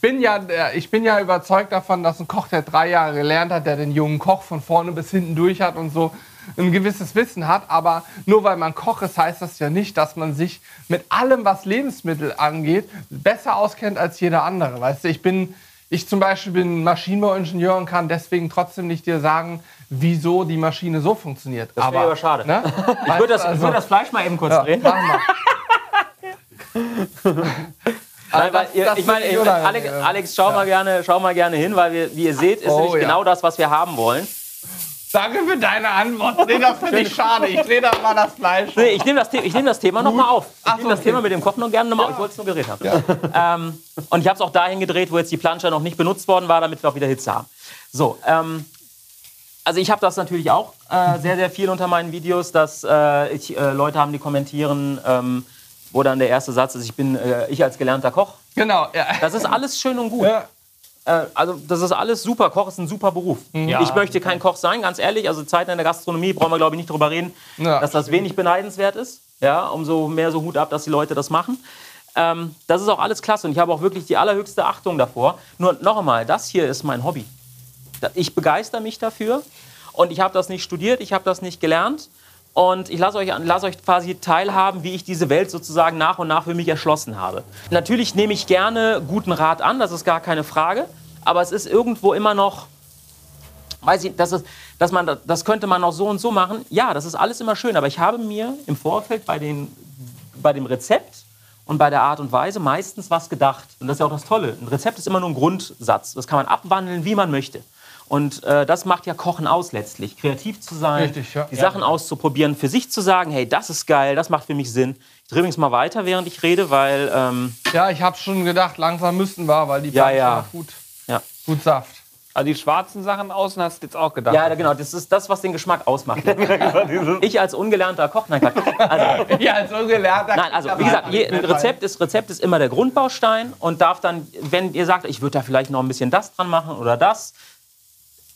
Bin ja, der- ich bin ja überzeugt davon, dass ein Koch, der drei Jahre gelernt hat, der den jungen Koch von vorne bis hinten durch hat und so ein gewisses Wissen hat. Aber nur weil man Koch ist, heißt das ja nicht, dass man sich mit allem, was Lebensmittel angeht, besser auskennt als jeder andere. Weißt du, ich bin, ich zum Beispiel bin Maschinenbauingenieur und kann deswegen trotzdem nicht dir sagen, wieso die Maschine so funktioniert. Das wäre aber schade. Ne? Ich würde das, ich würd das Fleisch mal eben kurz ja, drehen. Nein, weil das- ihr, das ich meine. Alex, Alex, schau, mal gerne, schau mal gerne hin, weil wir, wie ihr seht, ist Oh, nämlich ja. genau das, was wir haben wollen. Danke für deine Antwort. Nee, das finde ich schade. Ich drehe da mal das Fleisch. Nee, ich nehme das, The ich nehm das Thema nochmal auf. Ich nehme so, das. Thema mit dem Kochen noch gerne nochmal auf. Ich wollte es nur geredet haben. Ähm, und ich habe es auch dahin gedreht, wo jetzt die Plancha noch nicht benutzt worden war, damit wir auch wieder Hitze haben. So, ähm, also ich habe das natürlich auch äh, sehr, sehr viel unter meinen Videos, dass äh, ich, äh, Leute haben, die kommentieren, ähm, wo dann der erste Satz ist, ich bin äh, ich als gelernter Koch. Genau, ja. Das ist alles schön und gut. ja. Äh, also das ist alles super. Koch ist ein super Beruf. Ja. Ich möchte kein Koch sein, ganz ehrlich. Also Zeiten in der Gastronomie brauchen wir, glaube ich, nicht drüber reden, Ja. dass das wenig beneidenswert ist. Ja, umso mehr so Hut ab, dass die Leute das machen. Ähm, das ist auch alles klasse und ich habe auch wirklich die allerhöchste Achtung davor. Nur noch einmal, das hier ist mein Hobby. Ich begeister mich dafür und ich habe das nicht studiert, ich habe das nicht gelernt. Und ich lasse euch, lass euch quasi teilhaben, wie ich diese Welt sozusagen nach und nach für mich erschlossen habe. Natürlich nehme ich gerne guten Rat an, das ist gar keine Frage. Aber es ist irgendwo immer noch, weiß ich, das, ist, dass man, das könnte man auch so und so machen. Ja, das ist alles immer schön. Aber ich habe mir im Vorfeld bei, den, bei dem Rezept und bei der Art und Weise meistens was gedacht. Und das ist ja auch das Tolle. Ein Rezept ist immer nur ein Grundsatz. Das kann man abwandeln, wie man möchte. Und äh, das macht ja Kochen aus letztlich. Kreativ zu sein, Richtig, ja. die Ja. Sachen auszuprobieren, für sich zu sagen, hey, das ist geil, das macht für mich Sinn. Ich drehe übrigens mal weiter, während ich rede, weil ähm, Ja, ich habe schon gedacht, langsam müssten wir, weil die Ja, Pfanne ja. macht gut, ja. Gut Saft. Also die schwarzen Sachen außen hast du jetzt auch gedacht. Ja, genau, das ist das, was den Geschmack ausmacht. ich als ungelernter Koch, nein, Quatsch. also, Ja, als ungelernter. Nein, also wie gesagt, je, ein Rezept ist, Rezept ist immer der Grundbaustein und darf dann, wenn ihr sagt, ich würde da vielleicht noch ein bisschen das dran machen oder das,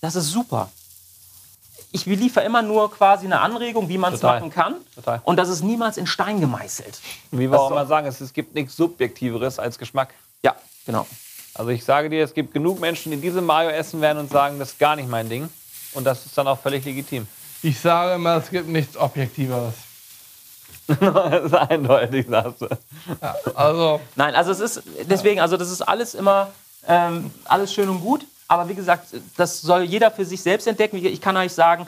das ist super. Ich liefere immer nur quasi eine Anregung, wie man es machen kann. Total. Und das ist niemals in Stein gemeißelt. Wie wir Das auch immer sagen, es, es gibt nichts Subjektiveres als Geschmack. Ja, genau. Also ich sage dir, es gibt genug Menschen, die diese Mayo essen werden und sagen, das ist gar nicht mein Ding. Und das ist dann auch völlig legitim. Ich sage immer, es gibt nichts Objektiveres. das ist eindeutig, sagst du. Ja, also, Nein, also es ist deswegen, also das ist alles immer ähm, alles schön und gut. Aber wie gesagt, das soll jeder für sich selbst entdecken. Ich kann euch sagen,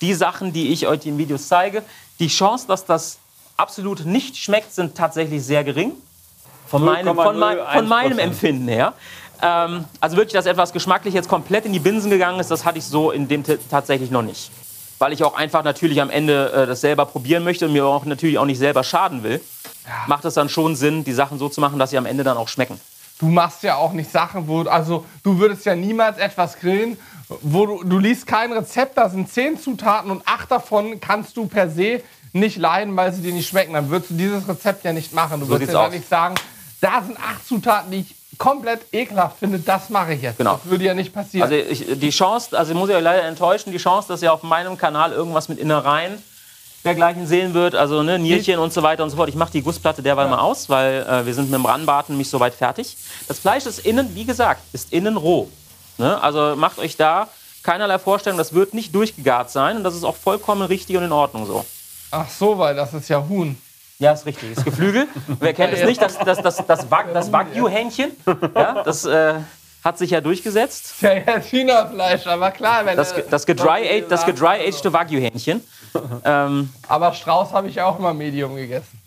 die Sachen, die ich euch in Videos zeige, die Chance, dass das absolut nicht schmeckt, sind tatsächlich sehr gering. Von meinem, von, mein, von meinem 0,01%. Empfinden her. Ähm, also wirklich, dass etwas geschmacklich jetzt komplett in die Binsen gegangen ist, das hatte ich so in dem t- tatsächlich noch nicht. Weil ich auch einfach natürlich am Ende äh, das selber probieren möchte und mir auch natürlich auch nicht selber schaden will, macht es dann schon Sinn, die Sachen so zu machen, dass sie am Ende dann auch schmecken. du machst ja auch nicht Sachen, wo, also du würdest ja niemals etwas grillen, wo du, du liest kein Rezept, da sind zehn Zutaten und acht davon kannst du per se nicht leiden, weil sie dir nicht schmecken. Dann würdest du dieses Rezept ja nicht machen. Du würdest sieht's ja aus. nicht sagen, da sind acht Zutaten, die ich komplett ekelhaft finde, das mache ich jetzt. Genau. Das würde ja nicht passieren. Also ich, die Chance, also muss ich euch leider enttäuschen, die Chance, dass ihr auf meinem Kanal irgendwas mit Innereien dergleichen sehen wird, also ne, Nierchen und so weiter und so fort. Ich mache die Gussplatte derweil mal aus, weil äh, wir sind mit dem Ranbaten nicht so weit fertig. Das Fleisch ist innen, wie gesagt, ist innen roh. Ne? Also macht euch da keinerlei Vorstellung, das wird nicht durchgegart sein und das ist auch vollkommen richtig und in Ordnung so. Ach so, weil das ist ja Huhn. Ja, ist richtig. Das Geflügel. Wer kennt es nicht? Das, das, das, das, Wag- das Wagyu-Hähnchen. Ja, das äh, hat sich ja durchgesetzt. Ja, ja, China-Fleisch, aber klar, wenn Das, das gedry-aged das gedry-aged Wagyu-Hähnchen. Ähm, Aber Strauß habe ich auch immer Medium gegessen.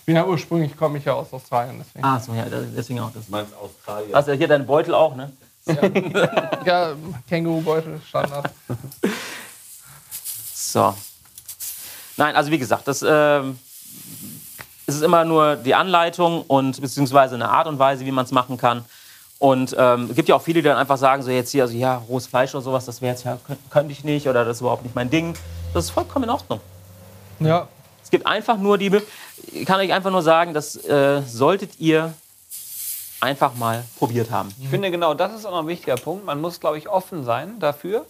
Ich bin ja ursprünglich, komme ich ja aus Australien, deswegen. ah, so, ja, deswegen auch das. Du meinst Australien? Hast du hier deinen Beutel auch, ne? Ja, Kängurubeutel, Standard. So. Nein, also wie gesagt, das ähm, es ist immer nur die Anleitung und beziehungsweise eine Art und Weise, wie man es machen kann. Und ähm, es gibt ja auch viele, die dann einfach sagen, so jetzt hier, also ja, rohes Fleisch oder sowas, das wäre jetzt ja, könnt- könnte ich nicht oder das ist überhaupt nicht mein Ding. Das ist vollkommen in Ordnung. Ja. Es gibt einfach nur die, ich kann euch einfach nur sagen, das äh, solltet ihr einfach mal probiert haben. Ich finde genau, das ist auch noch ein wichtiger Punkt. Man muss, glaube ich, offen sein dafür,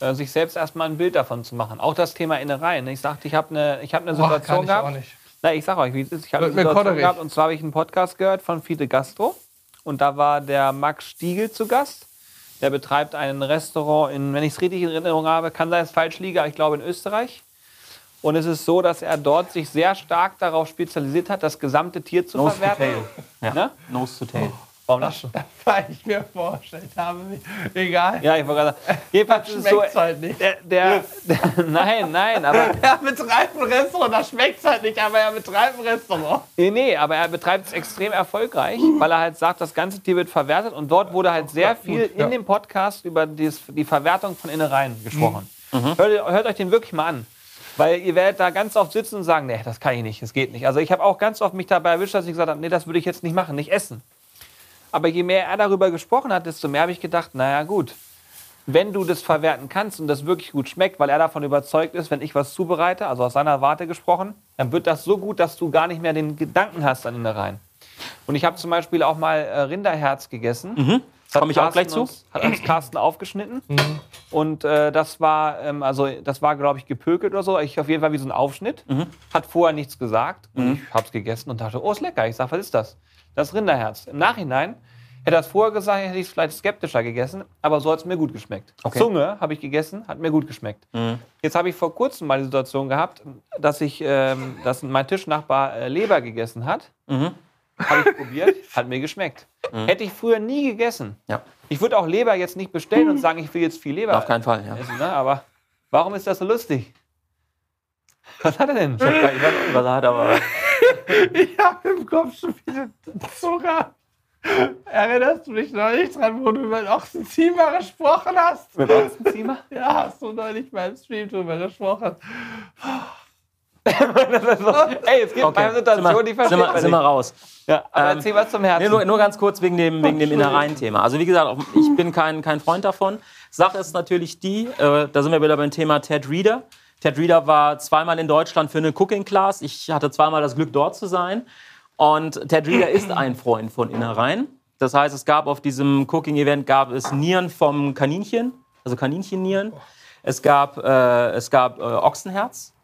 äh, sich selbst erstmal ein Bild davon zu machen. Auch das Thema Innereien. Ich sagte, ich habe eine, ich habe eine Boah, Situation kann ich auch gehabt. nicht. Na, ich sag euch, wie es ist. Ich habe eine Situation gehabt und zwar habe ich einen Podcast gehört von Fide Gastro und da war der Max Stiegel zu Gast. Der betreibt ein Restaurant in, wenn ich es richtig in Erinnerung habe, kann sein, dass ich falsch liege, aber ich glaube in Österreich. Und es ist so, dass er dort sich sehr stark darauf spezialisiert hat, das gesamte Tier zu Nose to verwerten. tail. Ja. Ne? Nose to tail. Warum lachst du? Weil ich mir vorgestellt habe, egal. Ja, ich wollte gerade sagen. Jedenfalls ist es so, halt nicht. der, der, der, nein, nein, aber Er betreibt ein Restaurant, da schmeckt's halt nicht, aber er betreibt ein Restaurant. Nee, nee, aber er betreibt es extrem erfolgreich, weil er halt sagt, das ganze Tier wird verwertet und dort wurde halt sehr viel in dem Podcast über dies, die Verwertung von Innereien gesprochen. Mhm. Hört, hört euch den wirklich mal an. Weil ihr werdet da ganz oft sitzen und sagen, nee, das kann ich nicht, das geht nicht. Also ich habe auch ganz oft mich dabei erwischt, dass ich gesagt habe, nee, das würde ich jetzt nicht machen, nicht essen. Aber je mehr er darüber gesprochen hat, desto mehr habe ich gedacht, naja gut, wenn du das verwerten kannst und das wirklich gut schmeckt, weil er davon überzeugt ist, wenn ich was zubereite, also aus seiner Warte gesprochen, dann wird das so gut, dass du gar nicht mehr den Gedanken hast an Innereien. Und ich habe zum Beispiel auch mal äh, Rinderherz gegessen. hat Komme ich auch gleich zu. Uns, hat uns Carsten aufgeschnitten. Und äh, das war, ähm, also das war, glaube ich, gepökelt oder so. Ich auf jeden Fall wie so ein Aufschnitt. Hat vorher nichts gesagt. Und ich habe es gegessen und dachte, oh, ist lecker. Ich sage, was ist das? Das Rinderherz. Im Nachhinein hätte er es vorher gesagt, hätte ich es vielleicht skeptischer gegessen. Aber so hat es mir gut geschmeckt. Okay. Zunge habe ich gegessen, hat mir gut geschmeckt. Jetzt habe ich vor kurzem mal die Situation gehabt, dass ich, ähm, dass mein Tischnachbar äh, Leber gegessen hat. Habe ich probiert, hat mir geschmeckt. Hätte ich früher nie gegessen. Ja, Ich würde auch Leber jetzt nicht bestellen und sagen, ich will jetzt viel Leber auf keinen Fall. Ja. essen, ne? aber warum ist das so lustig? Was hat er denn? Ich weiß nicht, was er hat, aber Ich habe im Kopf schon wieder Zucker. Erinnerst du dich neulich dran, wo du über den Ochsenziemer gesprochen hast? Mit Ochsenziemer? Ja, hast du neulich beim Stream drüber gesprochen. Ey, es gibt okay. eine Situation, die sind versteht wir, sind wir raus. Ja, aber Ähm, erzähl was zum Herzen. Nee, nur, nur ganz kurz wegen dem, wegen dem Innereien-Thema. Also wie gesagt, ich bin kein, kein Freund davon. Sache ist natürlich die, äh, da sind wir wieder beim Thema Ted Reader. Ted Reader war zweimal in Deutschland für eine Cooking Class. Ich hatte zweimal das Glück, dort zu sein. Und Ted Reader ist ein Freund von Innereien. Das heißt, es gab auf diesem Cooking-Event gab es Nieren vom Kaninchen, also Kaninchennieren. Es gab, äh, es gab äh, Ochsenherz,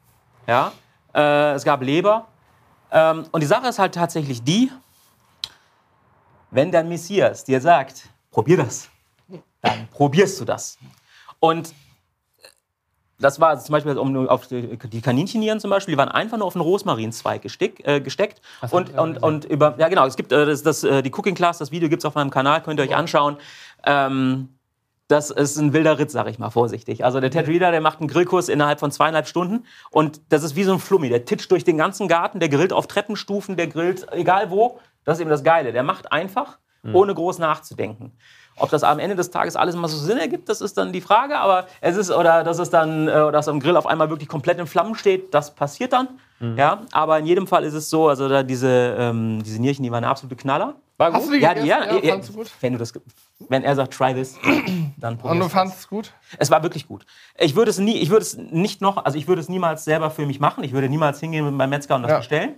ja. Äh, es gab Leber. Ähm, und die Sache ist halt tatsächlich die, wenn der Messias dir sagt, probier das, dann probierst du das. Und das war zum Beispiel um, auf die die Kaninchennieren zum Beispiel, die waren einfach nur auf einen Rosmarinzweig gesteck, äh, gesteckt. Und, und, und über, ja genau, es gibt äh, das, das, äh, die Cooking Class, das Video gibt es auf meinem Kanal, könnt ihr euch anschauen. Ähm, das ist ein wilder Ritt, sag ich mal vorsichtig. Also der Ted Reader, der macht einen Grillkurs innerhalb von zweieinhalb Stunden und das ist wie so ein Flummi. Der titscht durch den ganzen Garten, der grillt auf Treppenstufen, der grillt egal wo. Das ist eben das Geile. Der macht einfach, ohne groß nachzudenken. Ob das am Ende des Tages alles mal so Sinn ergibt, das ist dann die Frage. Aber es ist, oder dass es dann, äh, dass am Grill auf einmal wirklich komplett in Flammen steht, das passiert dann. Ja, aber in jedem Fall ist es so, also da diese, ähm, diese Nierchen, die waren eine absolute Knaller. War Hast gut? du die Ja, die, gegessen? ja, ja, fandst du gut? wenn du das, wenn er sagt, try this, dann Und probierst du fandest es gut? es war wirklich gut. Ich würde es nie, ich würde es nicht noch, also ich würde es niemals selber für mich machen. Ich würde niemals hingehen mit meinem Metzger und das Ja. bestellen.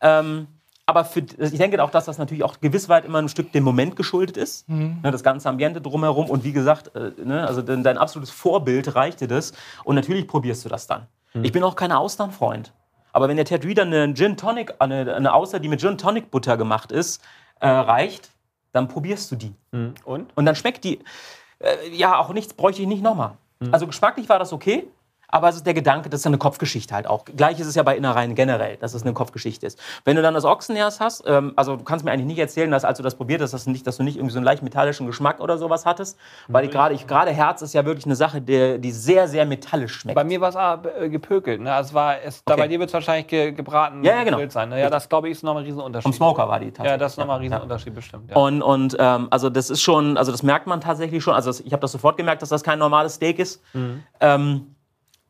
Ähm, aber für, ich denke auch, dass das natürlich auch gewiss weit immer ein Stück dem Moment geschuldet ist. Ne, das ganze Ambiente drumherum. Und wie gesagt, äh, ne, also dein, dein absolutes Vorbild reichte das. Und natürlich probierst du das dann. Ich bin auch kein Austernfreund. Aber wenn der Ted Reader eine Gin Tonic, eine, eine Auster, die mit Gin Tonic Butter gemacht ist, äh, reicht, dann probierst du die. Und? Und dann schmeckt die, äh, ja, auch nichts bräuchte ich nicht nochmal. Also geschmacklich war das okay, aber es ist der Gedanke, das ist eine Kopfgeschichte halt auch. Gleich ist es ja bei Innereien generell, dass es eine Kopfgeschichte ist. Wenn du dann das Ochsenherz hast, ähm, also du kannst mir eigentlich nicht erzählen, dass als du das probiert hast, dass, du nicht, dass du nicht irgendwie so einen leicht metallischen Geschmack oder sowas hattest, weil ich gerade gerade Herz ist ja wirklich eine Sache, die, die sehr, sehr metallisch schmeckt. Bei mir war es aber äh, gepökelt. Ne? Also war, es, da Okay. bei dir wird es wahrscheinlich ge gebraten Ja, ja, genau. sein. Ne? Ja, das glaube ich ist nochmal ein Riesenunterschied. Vom Smoker war die tatsächlich. Ja, das ist nochmal ein Ja. Riesenunterschied bestimmt. Ja. Und, und ähm, also das ist schon, also das merkt man tatsächlich schon. Also ich habe das sofort gemerkt, dass das kein normales Steak ist. Ähm,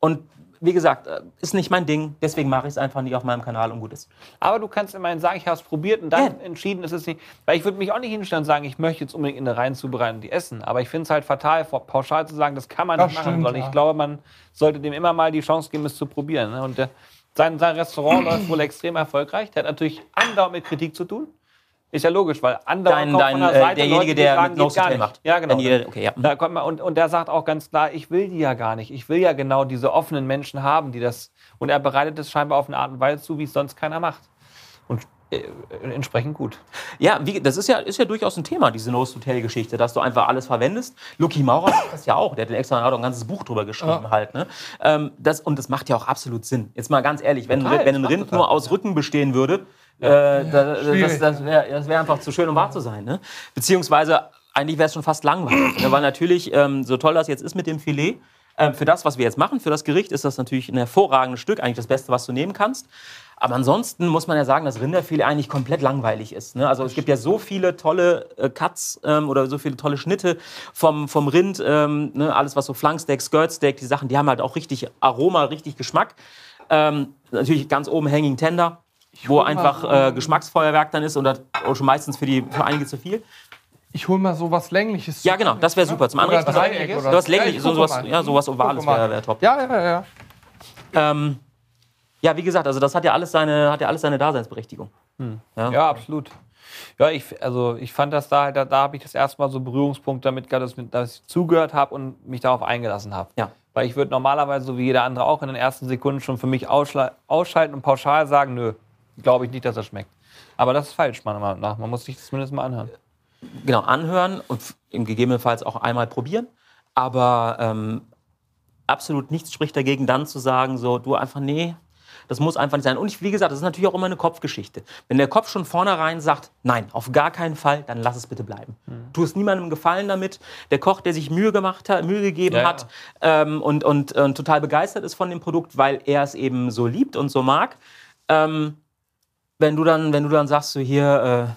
und wie gesagt, äh, ist nicht mein Ding. Deswegen mache ich es einfach nicht auf meinem Kanal und gut ist. Aber du kannst immerhin sagen, ich habe es probiert und dann Ja. entschieden, es ist nicht. Weil ich würde mich auch nicht hinstellen und sagen, ich möchte jetzt unbedingt in der Reihen zubereiten und die essen. Aber ich finde es halt fatal, vor- pauschal zu sagen, das kann man Das nicht machen. stimmt, Sondern ja. ich glaube, man sollte dem immer mal die Chance geben, es zu probieren. Ne? Und der, sein, sein Restaurant läuft wohl extrem erfolgreich. Der hat natürlich andauernd mit Kritik zu tun. Ist ja logisch, weil andauernd Dein, dein, von der äh, Seite derjenige, Leute, die der sagen, mit geht Nose gar Hotel nicht. macht. Ja, genau. Die- okay, ja. Da kommt man, und, und der sagt auch ganz klar, ich will die ja gar nicht. Ich will ja genau diese offenen Menschen haben, die das. Und er bereitet es scheinbar auf eine Art und Weise zu, wie es sonst keiner macht. Und äh, entsprechend gut. Ja, wie, das ist ja, ist ja durchaus ein Thema, diese Nose-Hotel-Geschichte, dass du einfach alles verwendest. Lucky Maurer macht das ja auch. Der hat extra hat ein ganzes Buch drüber geschrieben halt. Ne? Ähm, das, und das macht ja auch absolut Sinn. Jetzt mal ganz ehrlich, wenn, Total, wenn ein Rind total nur aus Rücken bestehen würde, äh, da, das, das wäre wär einfach zu schön, um wahr zu sein. Ne? Beziehungsweise, eigentlich wäre es schon fast langweilig. ne? Weil natürlich, ähm, so toll das jetzt ist mit dem Filet, ähm, für das, was wir jetzt machen, für das Gericht, ist das natürlich ein hervorragendes Stück, eigentlich das Beste, was du nehmen kannst. Aber ansonsten muss man ja sagen, dass Rinderfilet eigentlich komplett langweilig ist. Ne? Also es gibt ja so viele tolle äh, Cuts ähm, oder so viele tolle Schnitte vom, vom Rind, ähm, ne? alles was so Flanksteak, Skirtsteak, die Sachen, die haben halt auch richtig Aroma, richtig Geschmack. Ähm, natürlich ganz oben Hanging Tender, wo einfach äh, Geschmacksfeuerwerk dann ist und das auch schon meistens für, die, für einige zu viel. Ich hol mal sowas Längliches. Ja, genau, das wäre super. Zum Oder Anrichten. Dreieck oder Sowas länglich, ich so, gucke sowas, ja, sowas Ovales wäre wär top. Ja, ja, ja. Ähm, ja, wie gesagt, also das hat ja alles seine, hat ja alles seine Daseinsberechtigung. Ja, absolut. Ja, ich, also ich fand das da, da, da habe ich das erste Mal so Berührungspunkt damit gehabt, dass, dass ich zugehört habe und mich darauf eingelassen habe. Ja. Weil ich würde normalerweise, so wie jeder andere auch, in den ersten Sekunden schon für mich ausschalten und pauschal sagen, nö, glaube ich nicht, dass das schmeckt. Aber das ist falsch, meiner Meinung nach. Man muss sich das zumindest mal anhören. genau, anhören und im gegebenenfalls auch einmal probieren. Aber ähm, absolut nichts spricht dagegen, dann zu sagen, so, du einfach, nee, das muss einfach nicht sein. Und ich, wie gesagt, das ist natürlich auch immer eine Kopfgeschichte. Wenn der Kopf schon vornherein sagt, nein, auf gar keinen Fall, dann lass es bitte bleiben. Tu es niemandem Gefallen damit. Der Koch, der sich Mühe gemacht hat, Mühe gegeben Ja, ja. hat ähm, und, und, und total begeistert ist von dem Produkt, weil er es eben so liebt und so mag. Ähm, wenn du dann, wenn du dann sagst, so hier, äh,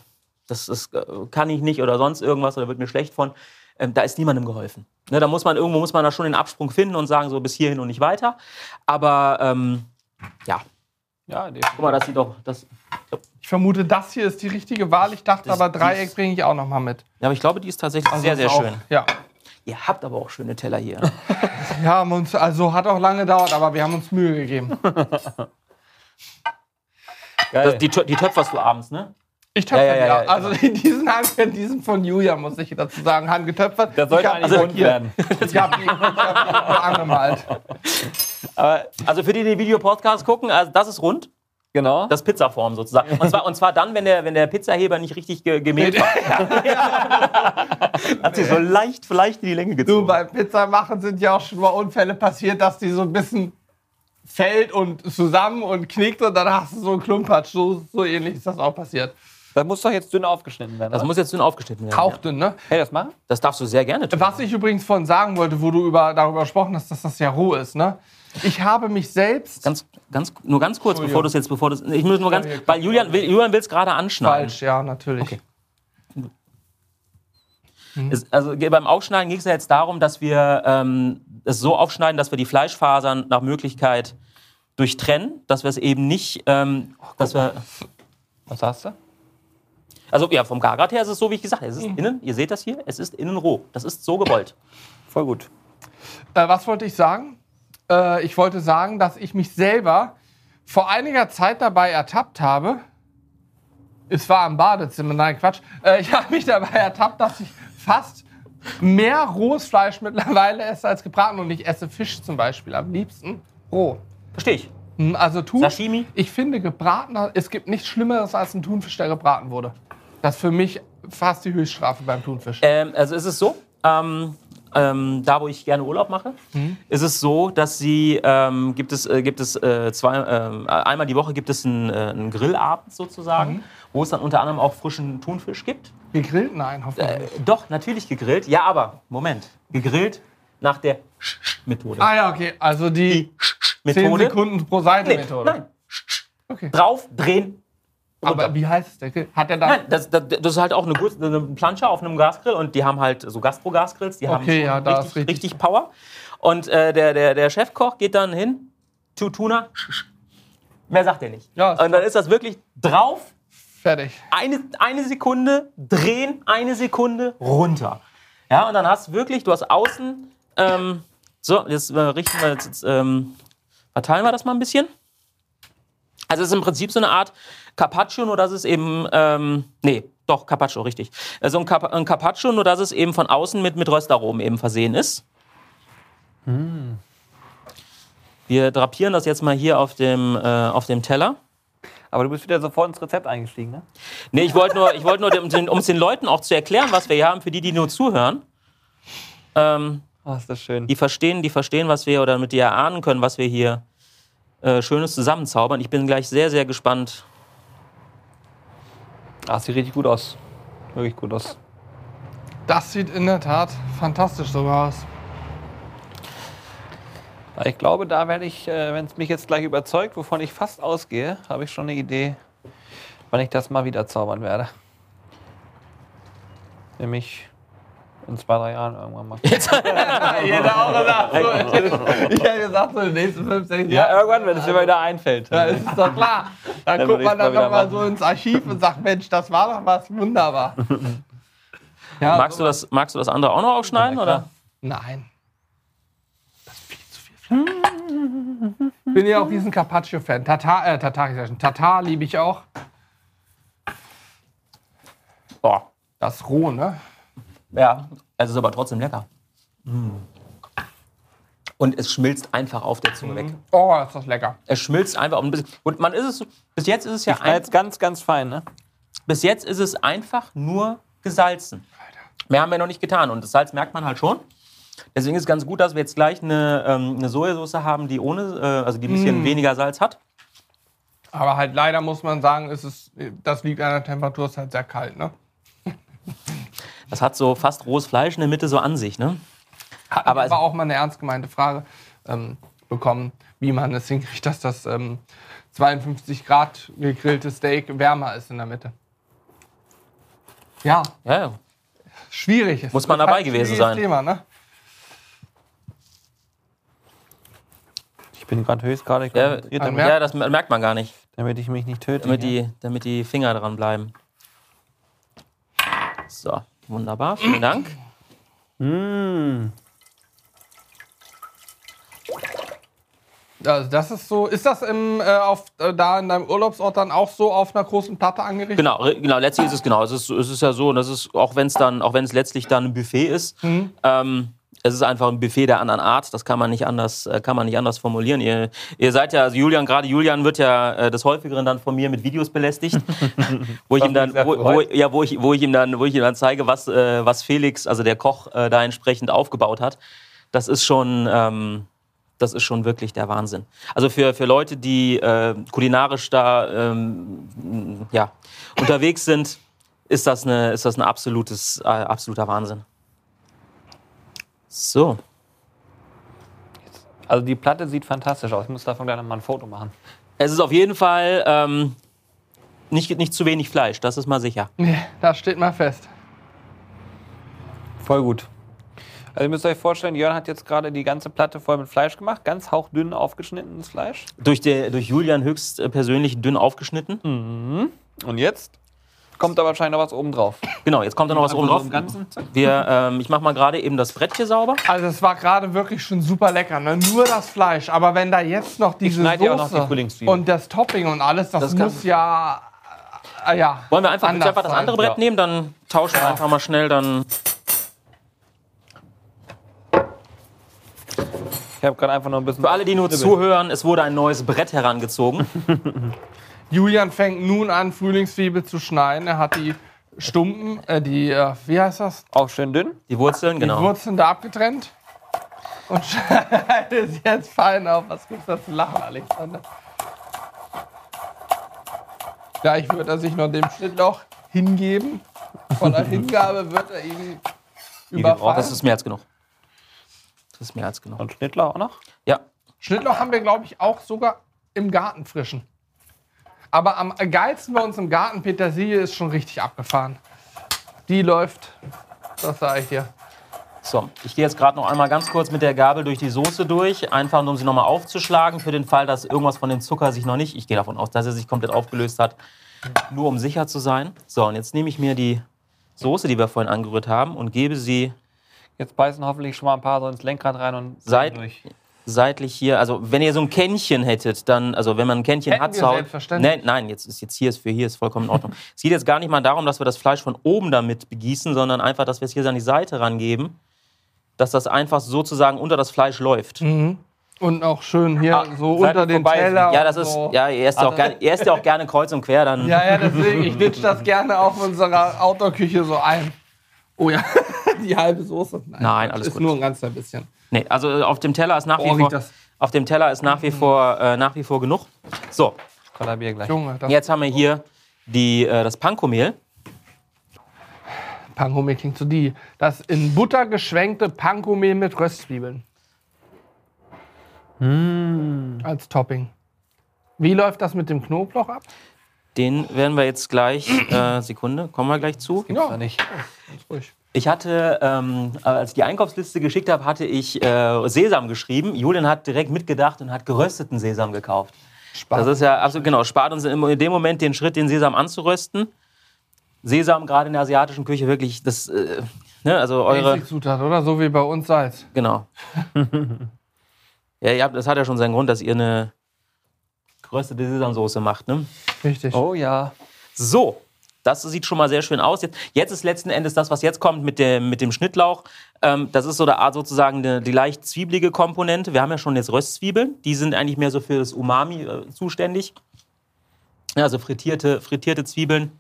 das, das äh, kann ich nicht oder sonst irgendwas oder wird mir schlecht von, ähm, da ist niemandem geholfen. Ne, da muss man irgendwo muss man da schon den Absprung finden und sagen so bis hierhin und nicht weiter. Aber ähm, ja, Ja, guck mal, das sieht doch, das, Ich vermute, das hier ist die richtige Wahl. Ich dachte Das- aber, Dreieck bringe ich auch noch mal mit. ja, aber ich glaube, die ist tatsächlich Also sehr, sehr auch- schön. Ja. Ihr habt aber auch schöne Teller hier. Ja, haben uns, also hat auch lange gedauert, aber wir haben uns Mühe gegeben. geil. Das, die, die töpferst du abends, ne? Ich töpfe Ja, ja, ja, ja, ja. Also diesen, Hand, diesen von Julia, muss ich dazu sagen, handgetöpfert. das sollte eigentlich also rund hier, werden. Ich habe die, hab angemalt. Also für die, die den Video-Podcast gucken, also das ist rund, genau. das ist Pizzaform sozusagen. Und zwar, und zwar dann, wenn der, wenn der Pizzaheber nicht richtig ge gemäht war. Hat sie so leicht, vielleicht in die Länge Du, gezogen. beim Pizza machen sind ja auch schon mal Unfälle passiert, dass die so ein bisschen fällt und zusammen und knickt und dann hast du so einen Klumpatsch. So, so ähnlich ist das auch passiert. Das muss doch jetzt dünn aufgeschnitten werden. Das oder? muss jetzt dünn aufgeschnitten werden. Hauchdünn, ne? Hey, das machen? Das darfst du sehr gerne tun. Was ich übrigens vorhin sagen wollte, wo du über, darüber gesprochen hast, dass das ja roh ist, ne? Ich habe mich selbst Ganz, ganz, nur ganz kurz, bevor du es jetzt, bevor du Ich muss nur ganz, weil Julian will Julian will es gerade anschneiden. falsch, ja, natürlich. Okay. Es, also beim Aufschneiden ging es ja jetzt darum, dass wir ähm, es so aufschneiden, dass wir die Fleischfasern nach Möglichkeit durchtrennen, dass wir es eben nicht, ähm, dass wir, Was hast du? also ja, vom Gargrad her ist es so, wie ich gesagt habe, es ist innen, ihr seht das hier, es ist innen roh. Das ist so gewollt. Voll gut. Äh, was wollte ich sagen? Äh, ich wollte sagen, dass ich mich selber vor einiger Zeit dabei ertappt habe. Es war im Badezimmer, nein, Quatsch. Äh, ich habe mich dabei ertappt, dass ich fast mehr rohes Fleisch mittlerweile esse als gebraten. Und ich esse Fisch zum Beispiel am liebsten roh. Verstehe ich. Hm, Also Thun, Sashimi? ich finde gebratener, es gibt nichts Schlimmeres als ein Thunfisch, der gebraten wurde. Das ist für mich fast die Höchststrafe beim Thunfisch. Ähm, also es ist so, ähm, ähm, da wo ich gerne Urlaub mache, ist es so, dass sie ähm, gibt es äh, gibt es äh, zwei ähm, einmal die Woche gibt es einen, äh, einen Grillabend sozusagen, wo es dann unter anderem auch frischen Thunfisch gibt. Gegrillt? Nein, hoffentlich Äh, doch natürlich gegrillt, ja, aber Moment, gegrillt nach der Methode. Ah ja, okay. Also die 10 Methode. Sekunden pro Seite Nee, Methode. nein, Okay. drauf drehen. Runter. Aber wie heißt es denn? Hat er dann. Nein, das, das, das ist halt auch eine, gute- eine Plansche auf einem Gasgrill und die haben halt so Gastro-Gasgrills, die haben Okay, schon ja, da richtig, richtig- richtig Power. Und äh, der, der, der Chefkoch geht dann hin, zu Tuna, mehr sagt er nicht. Ja, und dann ist das wirklich drauf, Fertig. eine, eine Sekunde, drehen, eine Sekunde, runter. Ja, und dann hast du wirklich, du hast außen, ähm, so, jetzt äh, richten wir jetzt, jetzt ähm, verteilen wir das mal ein bisschen. Also es ist im Prinzip so eine Art Carpaccio, nur dass es eben, ähm, nee, doch, Carpaccio, richtig. Also ein, Carp ein Carpaccio, nur dass es eben von außen mit, mit Röstaromen eben versehen ist. Wir drapieren das jetzt mal hier auf dem, äh, auf dem Teller. Aber du bist wieder sofort ins Rezept eingestiegen, ne? Nee, ich wollte nur, ich wollte nur, um um es den Leuten auch zu erklären, was wir hier haben, für die, die nur zuhören. Ähm, Oh, ist das schön. die verstehen, die verstehen, was wir, oder damit die erahnen können, was wir hier äh, Schönes zusammenzaubern. Ich bin gleich sehr, sehr gespannt. Ah, sieht richtig gut aus. Wirklich gut aus. Das sieht in der Tat fantastisch sogar aus. Ich glaube, da werde ich, äh, wenn es mich jetzt gleich überzeugt, wovon ich fast ausgehe, habe ich schon eine Idee, wann ich das mal wieder zaubern werde. Nämlich in zwei, drei Jahren irgendwann mal. Jeder auch gesagt. So, ich hätte gesagt, so in den nächsten fünf, sechs Ja, Jahren. irgendwann, wenn es mir wieder einfällt. Ja, ist doch klar. Dann Dann guckt man dann wieder nochmal so ins Archiv und sagt, Mensch, das war doch was wunderbar. Ja, Magst du das, magst du das andere auch noch aufschneiden? Ja, oder? Nein. Das ist viel zu viel Fleisch. Bin ja auch riesen Carpaccio-Fan. Tatar, äh, Tatar, Tatar liebe ich auch. Boah. Das roh, ne? Ja, es ist aber trotzdem lecker. Mm. Und es schmilzt einfach auf der Zunge weg. Oh, ist das lecker. Es schmilzt einfach ein bisschen. Und man ist es, bis jetzt ist es ja Ich jetzt ganz, ganz fein, ne? bis jetzt ist es einfach nur gesalzen. Mehr haben wir noch nicht getan. Und das Salz merkt man halt schon. Deswegen ist es ganz gut, dass wir jetzt gleich eine, ähm, eine Sojasauce haben, die ohne, äh, also die ein bisschen weniger Salz hat. Aber halt leider muss man sagen, ist es, das liegt an der Temperatur, ist halt sehr kalt, ne? Das hat so fast rohes Fleisch in der Mitte so an sich, ne? Hat Aber aber, auch mal eine ernst gemeinte Frage ähm, bekommen, wie man es hinkriegt, dass das ähm, 52 Grad gegrillte Steak wärmer ist in der Mitte. Ja, Ja, ja. schwierig. Es Muss man ist dabei halt ein gewesen schwieriges sein. Thema, ne? Ich bin gerade Ja, konzentriert, man damit, ja, das merkt man gar nicht, damit ich mich nicht töte. damit die, damit die Finger dran bleiben. So, wunderbar, vielen Dank. Mm. Also das ist so. Ist das im, äh, auf, äh, da in deinem Urlaubsort dann auch so auf einer großen Platte angerichtet? Genau, genau, letztlich ist es genau. Es ist, es ist ja so, und das ist, auch wenn es dann, auch wenn es letztlich dann ein Buffet ist, ähm, es ist einfach ein Buffet der anderen Art. Das kann man nicht anders, äh, kann man nicht anders formulieren. Ihr, ihr seid ja, also Julian, gerade Julian wird ja äh, des häufigeren dann von mir mit Videos belästigt, wo ich ihm dann, wo, wo, ja, wo ich, wo ich ihm dann, wo ich ihm dann zeige, was, äh, was Felix, also der Koch, äh, da entsprechend aufgebaut hat. Das ist schon, ähm, das ist schon wirklich der Wahnsinn. Also für, für Leute, die äh, kulinarisch da ähm, ja, unterwegs sind, ist das, eine, ist das ein absolutes, äh, absoluter Wahnsinn. So. Also die Platte sieht fantastisch aus. Ich muss davon gleich noch mal ein Foto machen. Es ist auf jeden Fall ähm, nicht, nicht zu wenig Fleisch, das ist mal sicher. Nee, das steht mal fest. Voll gut. Also ihr müsst euch vorstellen, Jörn hat jetzt gerade die ganze Platte voll mit Fleisch gemacht. Ganz hauchdünn aufgeschnittenes Fleisch. Durch, der, durch Julian höchst äh, persönlich dünn aufgeschnitten. Und jetzt kommt da wahrscheinlich noch was oben drauf. Genau, jetzt kommt da noch was oben drauf. Wir, ähm, ich mache mal gerade eben das Brett hier sauber. Also es war gerade wirklich schon super lecker, ne? Nur das Fleisch. Aber wenn da jetzt noch diese ja auch noch Soße die und das Topping und alles, das, Das muss ja, äh, ja. Wollen wir einfach, einfach das andere Brett Ja. nehmen? Dann tauschen wir einfach mal schnell. Dann Ich habe gerade einfach noch ein bisschen. Für alle, die nur zuhören, es wurde ein neues Brett herangezogen. Julian fängt nun an, Frühlingszwiebel zu schneiden. Er hat die Stumpen, äh, die, äh, wie heißt das? Auch schön dünn. Die Wurzeln, Die genau. Wurzeln da abgetrennt. Und schneidet es jetzt fein auf. Was gibt's da zu lachen, Alexander? Gleich wird er sich noch dem Schnittloch hingeben. Voller Hingabe wird er ihn überfallen. Das ist mehr als genug. Das ist mehr als genug. Und Schnittlauch auch noch. Ja, Schnittloch haben wir, glaube ich, auch sogar im Garten frischen. Aber am geilsten bei uns im Garten, Petersilie ist schon richtig abgefahren. Die läuft, das sage ich dir. so. Ich gehe jetzt gerade noch einmal ganz kurz mit der Gabel durch die Soße durch, einfach nur, um sie nochmal aufzuschlagen, für den Fall, dass irgendwas von dem Zucker sich noch nicht, ich gehe davon aus, dass er sich komplett aufgelöst hat, nur um sicher zu sein. So, und jetzt nehme ich mir die Soße, die wir vorhin angerührt haben, und gebe sie Jetzt beißen hoffentlich schon mal ein paar so ins Lenkrad rein und Seit- durch. Seitlich hier, also wenn ihr so ein Kännchen hättet, dann, also wenn man ein Kännchen Hätten hat selbstverständlich. Nein, nein, jetzt ist jetzt hier ist für hier ist vollkommen in Ordnung. es geht jetzt gar nicht mal darum, dass wir das Fleisch von oben damit begießen, sondern einfach, dass wir es hier an die Seite rangeben, dass das einfach sozusagen unter das Fleisch läuft. Und auch schön hier Ah, so unter den vorbei. Teller. Ja, das ist, so. ja, ihr esst ja auch gerne, ja auch gerne kreuz und quer, dann. Ja, ja, deswegen, ich ditch das gerne auf unserer Outdoor-Küche so ein. Oh ja, die halbe Soße. Nein, alles ist gut. nur ein ganz klein bisschen. Nee, also äh, auf dem Teller ist nach Oh, wie vor, das. auf dem Teller ist nach wie vor, äh, nach wie vor genug. So, Kollabier gleich. Junge, das jetzt haben wir hier die, äh, das Pankomehl. Pankomehl klingt so die. Das in Butter geschwenkte Pankomehl mit Röstzwiebeln. Als Topping. Wie läuft das mit dem Knoblauch ab? Den werden wir jetzt gleich, äh, Sekunde, kommen wir gleich zu. Gibt's da nicht. ganz ruhig. Ich hatte, ähm, als ich die Einkaufsliste geschickt habe, hatte ich äh, Sesam geschrieben. Julian hat direkt mitgedacht und hat gerösteten Sesam gekauft. Spaß. Das ist ja absolut genau. Spart uns in dem Moment den Schritt, den Sesam anzurösten. Sesam gerade in der asiatischen Küche wirklich das, äh, ne, also eure, Basic-Zutat, oder? So wie bei uns Salz. genau. ja, ihr habt, das hat ja schon seinen Grund, dass ihr eine geröstete Sesamsoße macht, ne? Richtig. Oh ja. So, Das sieht schon mal sehr schön aus. Jetzt, jetzt ist letzten Endes das, was jetzt kommt mit dem, mit dem Schnittlauch. Ähm, das ist so der Art sozusagen die, die leicht zwiebelige Komponente. Wir haben ja schon jetzt Röstzwiebeln. Die sind eigentlich mehr so für das Umami äh, zuständig. Ja, also frittierte, frittierte Zwiebeln.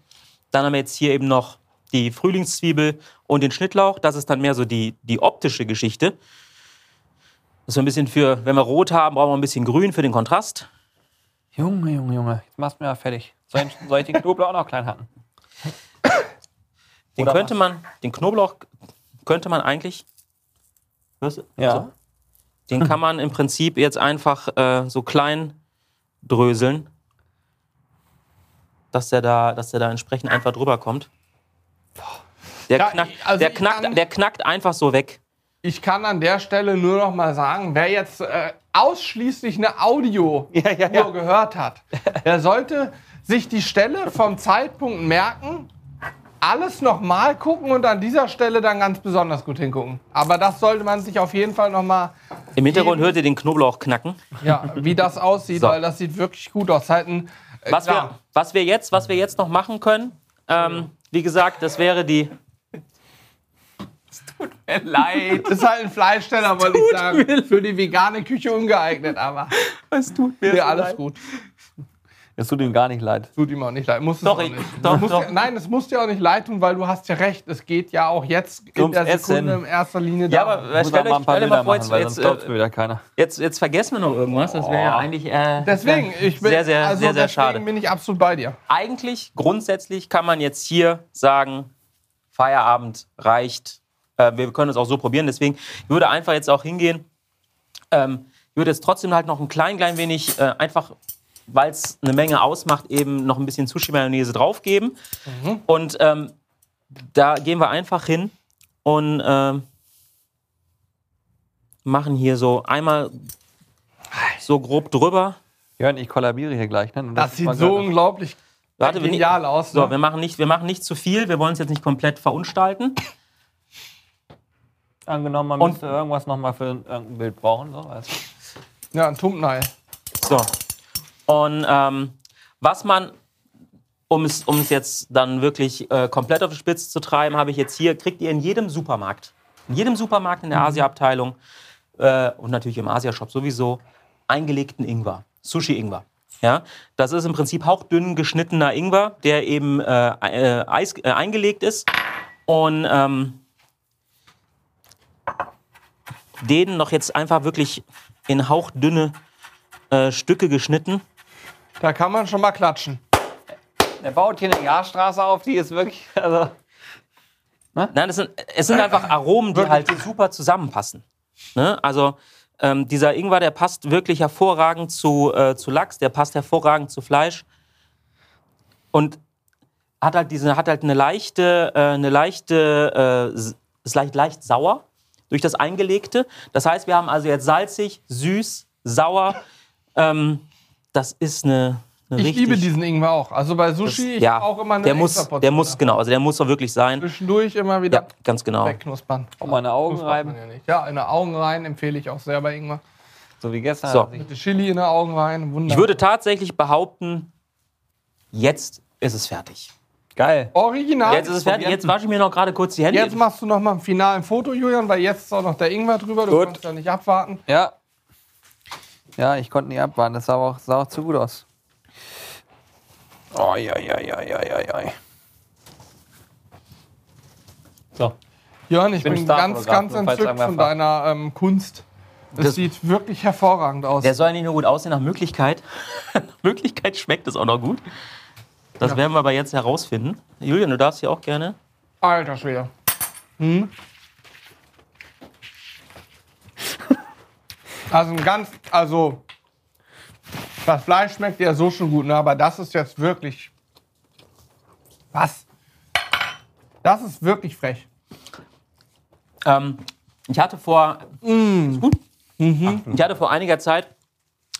Dann haben wir jetzt hier eben noch die Frühlingszwiebel und den Schnittlauch. Das ist dann mehr so die, die optische Geschichte. Das ist ein bisschen für, wenn wir rot haben, brauchen wir ein bisschen grün für den Kontrast. Junge, Junge, Junge. Jetzt machst du mir ja fertig. Soll ich, soll ich den Knoblauch auch noch klein hacken? Den Oder könnte was? man, den Knoblauch könnte man eigentlich. Du? Ja. So. Den kann man im Prinzip jetzt einfach äh, so klein dröseln, dass der da, dass der da entsprechend einfach drüber kommt. Der, Ja, knackt, also der, knackt, der knackt einfach so weg. Ich kann an der Stelle nur noch mal sagen, wer jetzt äh, ausschließlich eine Audio Ja, ja, gehört hat, der sollte sich die Stelle vom Zeitpunkt merken, alles nochmal gucken und an dieser Stelle dann ganz besonders gut hingucken. Aber das sollte man sich auf jeden Fall nochmal, Im Hintergrund hört ihr den Knoblauch knacken. ja, wie das aussieht, So. weil das sieht wirklich gut aus. Halt ein, äh, Was wir, was, wir jetzt, was wir jetzt noch machen können, ähm, wie gesagt, das wäre die. Leid. ist halt ein Fleischsteller, wollte ich sagen. Für die vegane Küche ungeeignet, aber Es tut mir ja, alles gut. Es tut ihm gar nicht leid. Tut ihm auch nicht leid. Muss es Doch, auch ich- nicht. doch, muss doch. Ja, nein, es muss dir auch nicht leid tun, weil du hast ja recht. Es geht ja auch jetzt in Ums der Sekunde Essen. in erster Linie Ja, darum. aber Ich muss stell auch mal euch, ein paar stell dir mal vor, machen, jetzt, weil jetzt, sonst äh, mir wieder keiner. jetzt, jetzt vergessen wir noch irgendwas. Das wäre ja eigentlich. Äh, Deswegen, ich bin, sehr, sehr, also sehr, sehr deswegen schade. bin ich absolut bei dir. eigentlich, grundsätzlich kann man jetzt hier sagen, Feierabend reicht. Äh, wir können es auch so probieren. Deswegen ich würde einfach jetzt auch hingehen. Ähm, ich würde jetzt trotzdem halt noch ein klein, klein wenig, äh, einfach weil es eine Menge ausmacht, eben noch ein bisschen Sushi-Mayonnaise draufgeben. Und ähm, da gehen wir einfach hin und ähm, machen hier so einmal so grob drüber. Jörn, ich kollabiere hier gleich. Ne? Das dass sieht so gehört unglaublich Warte, wir, genial aus. so, Ne? wir machen nicht, wir machen nicht zu viel. Wir wollen es jetzt nicht komplett verunstalten. Angenommen, man Und- müsste irgendwas nochmal für irgendein Bild brauchen. So, du. ja, ein Thumbnail. So. Und ähm, was man, um es, um es jetzt dann wirklich äh, komplett auf die Spitze zu treiben, habe ich jetzt hier, kriegt ihr in jedem Supermarkt, in jedem Supermarkt in der Asia-Abteilung äh, und natürlich im Asia-Shop sowieso, eingelegten Ingwer, Sushi-Ingwer. Ja, das ist im Prinzip hauchdünn geschnittener Ingwer, der eben äh, äh, Eis, äh, eingelegt ist. Und ähm, den noch jetzt einfach wirklich in hauchdünne äh, Stücke geschnitten. Da kann man schon mal klatschen. Er baut hier eine Jahrstraße auf, die ist wirklich. Also, Nein, das sind, es sind einfach Aromen, die halt super zusammenpassen. Ne? Also ähm, dieser Ingwer, der passt wirklich hervorragend zu, äh, zu Lachs, der passt hervorragend zu Fleisch und hat halt diese, hat halt eine leichte, äh, eine leichte, äh, ist leicht, leicht sauer durch das Eingelegte. Das heißt, wir haben also jetzt salzig, süß, sauer. Ähm, das ist eine, eine Ich richtig, liebe diesen Ingwer auch. Also bei Sushi, ich ja, auch immer eine der muss, der muss genau, also der muss auch wirklich sein. Zwischendurch immer wieder Ja, ganz genau. wegknuspern. auch meine Augen Knuspert man reiben. ja, in die Augen rein empfehle ich auch sehr bei Ingwer. So wie gestern. So. ich- Mit der Chili in die Augen rein. Wunderbar. Ich würde tatsächlich behaupten, jetzt ist es fertig. Geil. Original. Jetzt ist es fertig. Jetzt wasche ich mir noch gerade kurz die Hände. Jetzt machst du noch mal ein finalen Foto, Julian, weil jetzt ist auch noch der Ingwer drüber. Du Gut. kannst ja nicht abwarten. Ja. Ja, ich konnte nicht abwarten. Das sah auch, sah auch zu gut aus. Oh, ja, ja, ja, ja, ja, ja. So. Jörn, ich bin bin, ganz, ganz entzückt von deiner ähm, Kunst. Es Das- sieht wirklich hervorragend aus. Der soll nicht nur gut aussehen, nach Möglichkeit. nach Möglichkeit schmeckt es auch noch gut. Das werden wir aber jetzt herausfinden. Julian, du darfst hier auch gerne. Alter Schwede. Hm? Also ein ganz, also das Fleisch schmeckt ja so schon gut, ne? aber das ist jetzt wirklich, was? Das ist wirklich frech. Ähm, ich hatte vor. Ist gut? Ich hatte vor einiger Zeit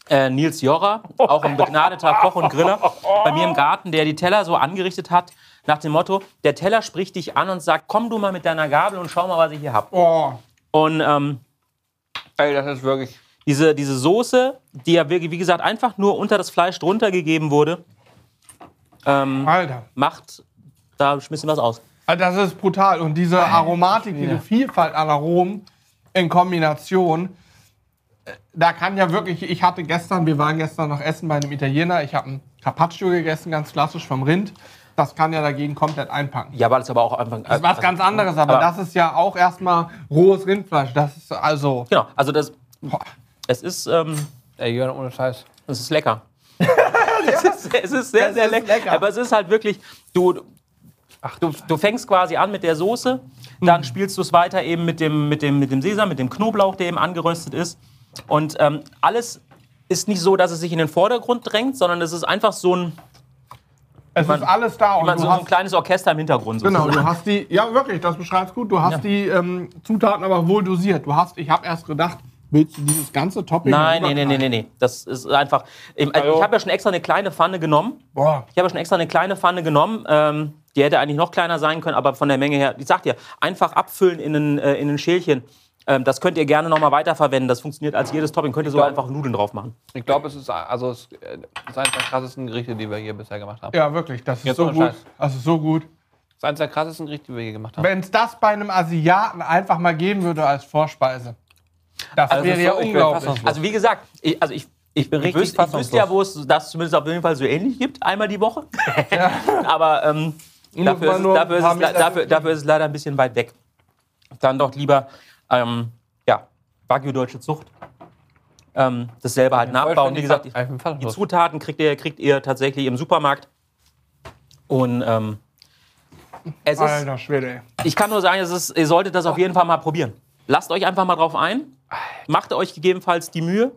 äh, Nils Jorra, auch ein begnadeter Koch und Griller, bei mir im Garten, der die Teller so angerichtet hat, nach dem Motto: Der Teller spricht dich an und sagt, komm du mal mit deiner Gabel und schau mal, was ich hier hab. Oh, Und ähm, Ey, das ist wirklich. diese, diese Soße, die ja wirklich, wie gesagt, einfach nur unter das Fleisch drunter gegeben wurde, ähm, Alter. macht da schmissen wir was aus. Also das ist brutal. Und diese Aromatik, diese Vielfalt an Aromen in Kombination, äh, da kann ja wirklich, ich hatte gestern, wir waren gestern noch essen bei einem Italiener, ich habe ein Carpaccio gegessen, ganz klassisch vom Rind. Das kann ja dagegen komplett einpacken. Ja, weil es aber auch einfach. Das ist was ganz anderes, aber, das ist ja auch erstmal rohes Rindfleisch. Das ist also. Genau, also das. Boah. Es ist, ähm, Ey, Jörn, ohne Scheiß. es ist lecker. es, ist, es ist sehr, Es sehr ist lecker. lecker. Aber es ist halt wirklich, du, Ach, du, du fängst quasi an mit der Soße, dann spielst du es weiter eben mit dem, mit, dem, mit dem Sesam, mit dem Knoblauch, der eben angeröstet ist. Und ähm, alles ist nicht so, dass es sich in den Vordergrund drängt, sondern es ist einfach so ein, Es man- ist alles da. Und man du so, so ein hast, kleines Orchester im Hintergrund. genau, sozusagen. du hast die, ja wirklich, das beschreibst gut. Du hast die ähm, Zutaten aber wohl dosiert. Du hast, ich habe erst gedacht, willst du dieses ganze Topping Nein, nee, überknallen? nee, nee. Das ist einfach. Ich, ich habe ja schon extra eine kleine Pfanne genommen. Boah. Ich habe ja schon extra eine kleine Pfanne genommen. Ähm, die hätte eigentlich noch kleiner sein können, aber von der Menge her, ich sag dir, einfach abfüllen in ein, äh, in ein Schälchen. Ähm, das könnt ihr gerne nochmal weiterverwenden. Das funktioniert als jedes Topping. Könnt ihr glaub- einfach Nudeln drauf machen. Ich glaube, es ist also es äh, das ist eines der krassesten Gerichte, die wir hier bisher gemacht haben. Ja, wirklich, das ist Jetzt so gut. Das ist so gut. Das ist eines der krassesten Gerichte, die wir hier gemacht haben. Wenn es das bei einem Asiaten einfach mal geben würde als Vorspeise, das Also wäre so, ja bin unglaublich. Also wie gesagt, ich, also ich, ich, bin ich, richtig wüsste, ich wüsste ja, wo es das zumindest auf jeden Fall so ähnlich gibt, einmal die Woche. aber ähm, dafür, ist, es- dafür, ist es, dafür, dafür ist es leider ein bisschen weit weg. Dann doch lieber ähm, ja, Wagyu Deutsche Zucht. Ähm, dasselbe halt nachbauen. Wie gesagt, die. Zutaten kriegt ihr, kriegt ihr tatsächlich im Supermarkt. Und ähm, es ist, Alter Schwede, ey. ich kann nur sagen, es ist, ihr solltet das auf jeden Fall mal probieren. Lasst euch einfach mal drauf ein. Macht euch gegebenenfalls die Mühe.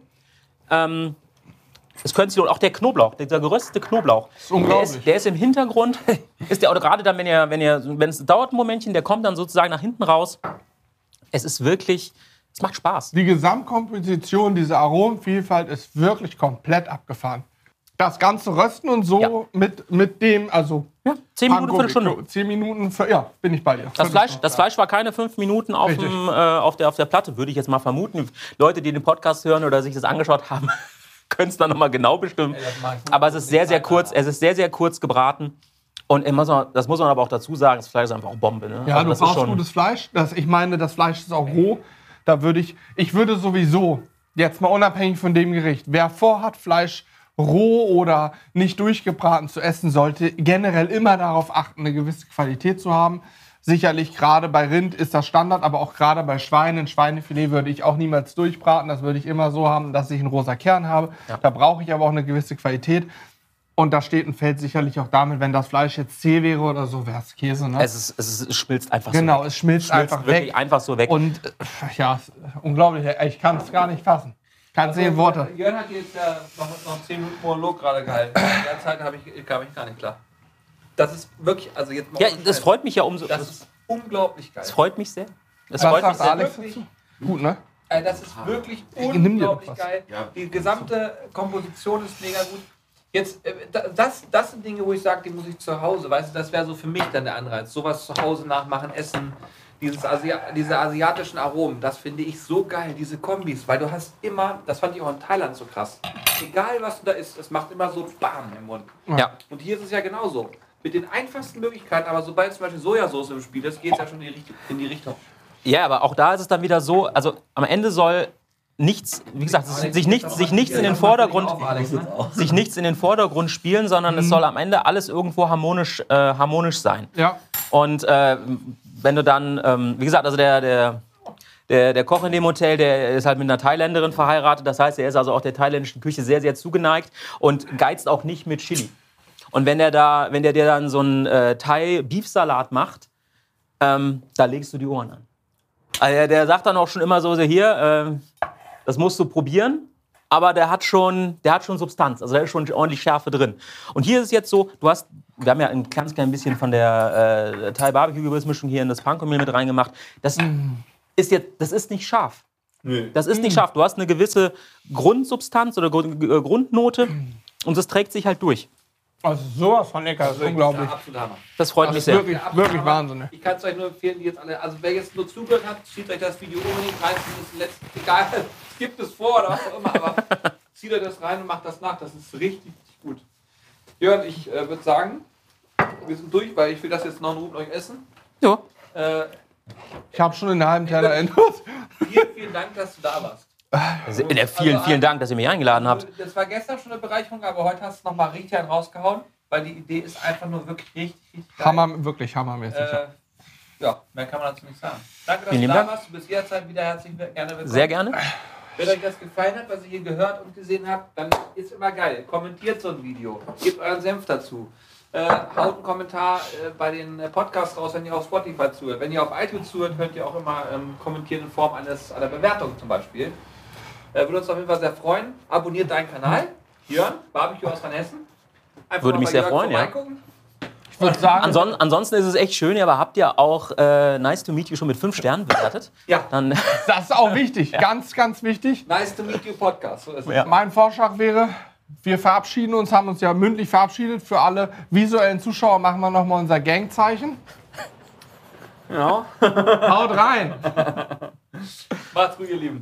Ähm, es könnte sich auch der Knoblauch, dieser geröstete Knoblauch. Der unglaublich. ist, der ist im Hintergrund, ist der, oder gerade dann, wenn ihr, wenn ihr, wenn es dauert ein Momentchen, der kommt dann sozusagen nach hinten raus. Es ist wirklich, es macht Spaß. Die Gesamtkomposition, diese Aromenvielfalt ist wirklich komplett abgefahren. Das ganze Rösten und so Ja. mit, mit dem, also Zehn Minuten, Viertelstunde. Zehn Minuten, für, ja, bin ich bei dir. Das Fleisch, das Fleisch war keine fünf Minuten auf, dem, äh, auf, der, auf der Platte, würde ich jetzt mal vermuten. Leute, die den Podcast hören oder sich das angeschaut haben, können es dann nochmal genau bestimmen. Aber es ist sehr, sehr kurz. Es ist sehr, sehr kurz gebraten. Und so, das muss man aber auch dazu sagen, das Fleisch ist einfach auch Bombe. Ne? Ja, Also du das ist brauchst gutes Fleisch. Das, ich meine, das Fleisch ist auch roh. Da würde ich, ich würde sowieso, jetzt mal unabhängig von dem Gericht, wer vorhat, Fleisch roh oder nicht durchgebraten zu essen, sollte generell immer darauf achten, eine gewisse Qualität zu haben. Sicherlich gerade bei Rind ist das Standard, aber auch gerade bei Schweinen, Schweinefilet würde ich auch niemals durchbraten. Das würde ich immer so haben, dass ich einen rosa Kern habe. Da brauche ich aber auch eine gewisse Qualität. Und da steht und fällt sicherlich auch damit, wenn das Fleisch jetzt zäh wäre oder so, wäre es Käse. Ne? es, ist, es, ist, es schmilzt einfach Genau, so weg. es schmilzt, schmilzt einfach wirklich weg. einfach so weg. Und äh, ja, unglaublich. Ich kann es gar nicht fassen. Kann zehn Worte. Jörn hat jetzt ja noch, noch 10 Minuten Monolog gerade gehalten. In der Zeit habe ich, kam ich gar nicht klar. Das ist wirklich, also jetzt mal ja, das freut mich ja umso. Das Das, ist unglaublich geil. das freut mich sehr. Das Was freut mich sehr. Alex dazu? Gut, ne? Ey, das ist wirklich dir doch unglaublich geil. Ja. Die gesamte Komposition ist mega gut. Jetzt, äh, da- das, das sind Dinge, wo ich sage, die muss ich zu Hause. Weißt du, das wäre so für mich dann der Anreiz. Sowas zu Hause nachmachen, essen. Dieses Asi diese asiatischen Aromen, das finde ich so geil, diese Kombis, weil du hast immer, das fand ich auch in Thailand so krass. Egal was du da isst, es macht immer so BAM im Mund. Ja. Und hier ist es ja genauso. Mit den einfachsten Möglichkeiten, aber sobald zum Beispiel Sojasauce im Spiel ist, geht es ja schon in die, Richt- in die Richtung. Ja, aber auch da ist es dann wieder so, also am Ende soll nichts, wie gesagt, sich nichts, sich nichts in den Vordergrund, sich nichts in den Vordergrund spielen, sondern es soll am Ende alles irgendwo harmonisch, äh, harmonisch sein. Ja. Und äh, wenn du dann, ähm, wie gesagt, also der, der, der, der Koch in dem Hotel, der ist halt mit einer Thailänderin verheiratet. Das heißt, er ist also auch der thailändischen Küche sehr, sehr zugeneigt und geizt auch nicht mit Chili. Und wenn der da, wenn der dir dann so einen äh, Thai-Beefsalat macht, ähm, da legst du die Ohren an. Also der, der sagt dann auch schon immer so, so hier, ähm, das musst du probieren. Aber der hat schon, der hat schon Substanz, also da ist schon ordentlich Schärfe drin. Und hier ist es jetzt so, du hast, wir haben ja ein ganz klein bisschen von der äh, Thai Barbecue Gewürzmischung hier in das Panko-Mehl mit reingemacht. Das ist jetzt, das ist nicht scharf. Das ist nicht scharf. Du hast eine gewisse Grundsubstanz oder äh, Grundnote und das trägt sich halt durch. Also sowas von lecker, das ist unglaublich. Absolut Hammer. Das freut Das mich ist sehr. wirklich, wirklich Wahnsinn. Ich kann es euch nur empfehlen, die jetzt alle. Also wer jetzt nur zugehört hat, zieht euch das Video unbedingt rein. Das ist egal, es gibt es vor oder was auch immer, aber zieht euch das rein und macht das nach. Das ist richtig, richtig gut. Jörn, ich äh, würde sagen, wir sind durch, weil ich will das jetzt noch mit euch essen. Ja. Äh, Ich habe schon einen halben Teller Endlos. vielen, vielen Dank, dass du da warst. Also, äh, vielen, vielen Dank, dass ihr mich eingeladen habt. Das war gestern schon eine Bereicherung, aber heute hast du nochmal richtig rausgehauen, weil die Idee ist einfach nur wirklich richtig, richtig geil. Hammer, wirklich hammermäßig. Äh, ja, mehr kann man dazu nicht sagen. Danke, dass Vielen du da Dank. warst. Du bist jederzeit wieder herzlich gerne willkommen. Sehr gerne. Wenn euch das gefallen hat, was ihr hier gehört und gesehen habt, dann ist immer geil. Kommentiert so ein Video. Gebt euren Senf dazu. Äh, haut einen Kommentar äh, bei den äh, Podcasts raus, wenn ihr auf Spotify zuhört. Wenn ihr auf iTunes zuhört, könnt ihr auch immer ähm, kommentieren in Form eines, einer Bewertung zum Beispiel. Äh, würde uns auf jeden Fall sehr freuen. Abonniert deinen Kanal. Jörn, Barbecue aus Rheinhessen. Einfach Würde mal mich sehr Jörn freuen, ja. vorbeigucken. Ich würde sagen, Anson ansonsten ist es echt schön, ja, aber habt ihr auch äh, Nice to Meet You schon mit fünf Sternen bewertet? Ja, Dann das ist auch wichtig. Ganz, ganz wichtig. nice to meet you Podcast. So ist es. Ja. Mein Vorschlag wäre, wir verabschieden uns, haben uns ja mündlich verabschiedet. Für alle visuellen Zuschauer machen wir nochmal unser Gangzeichen. Ja. Haut rein! Macht's gut, ihr Lieben.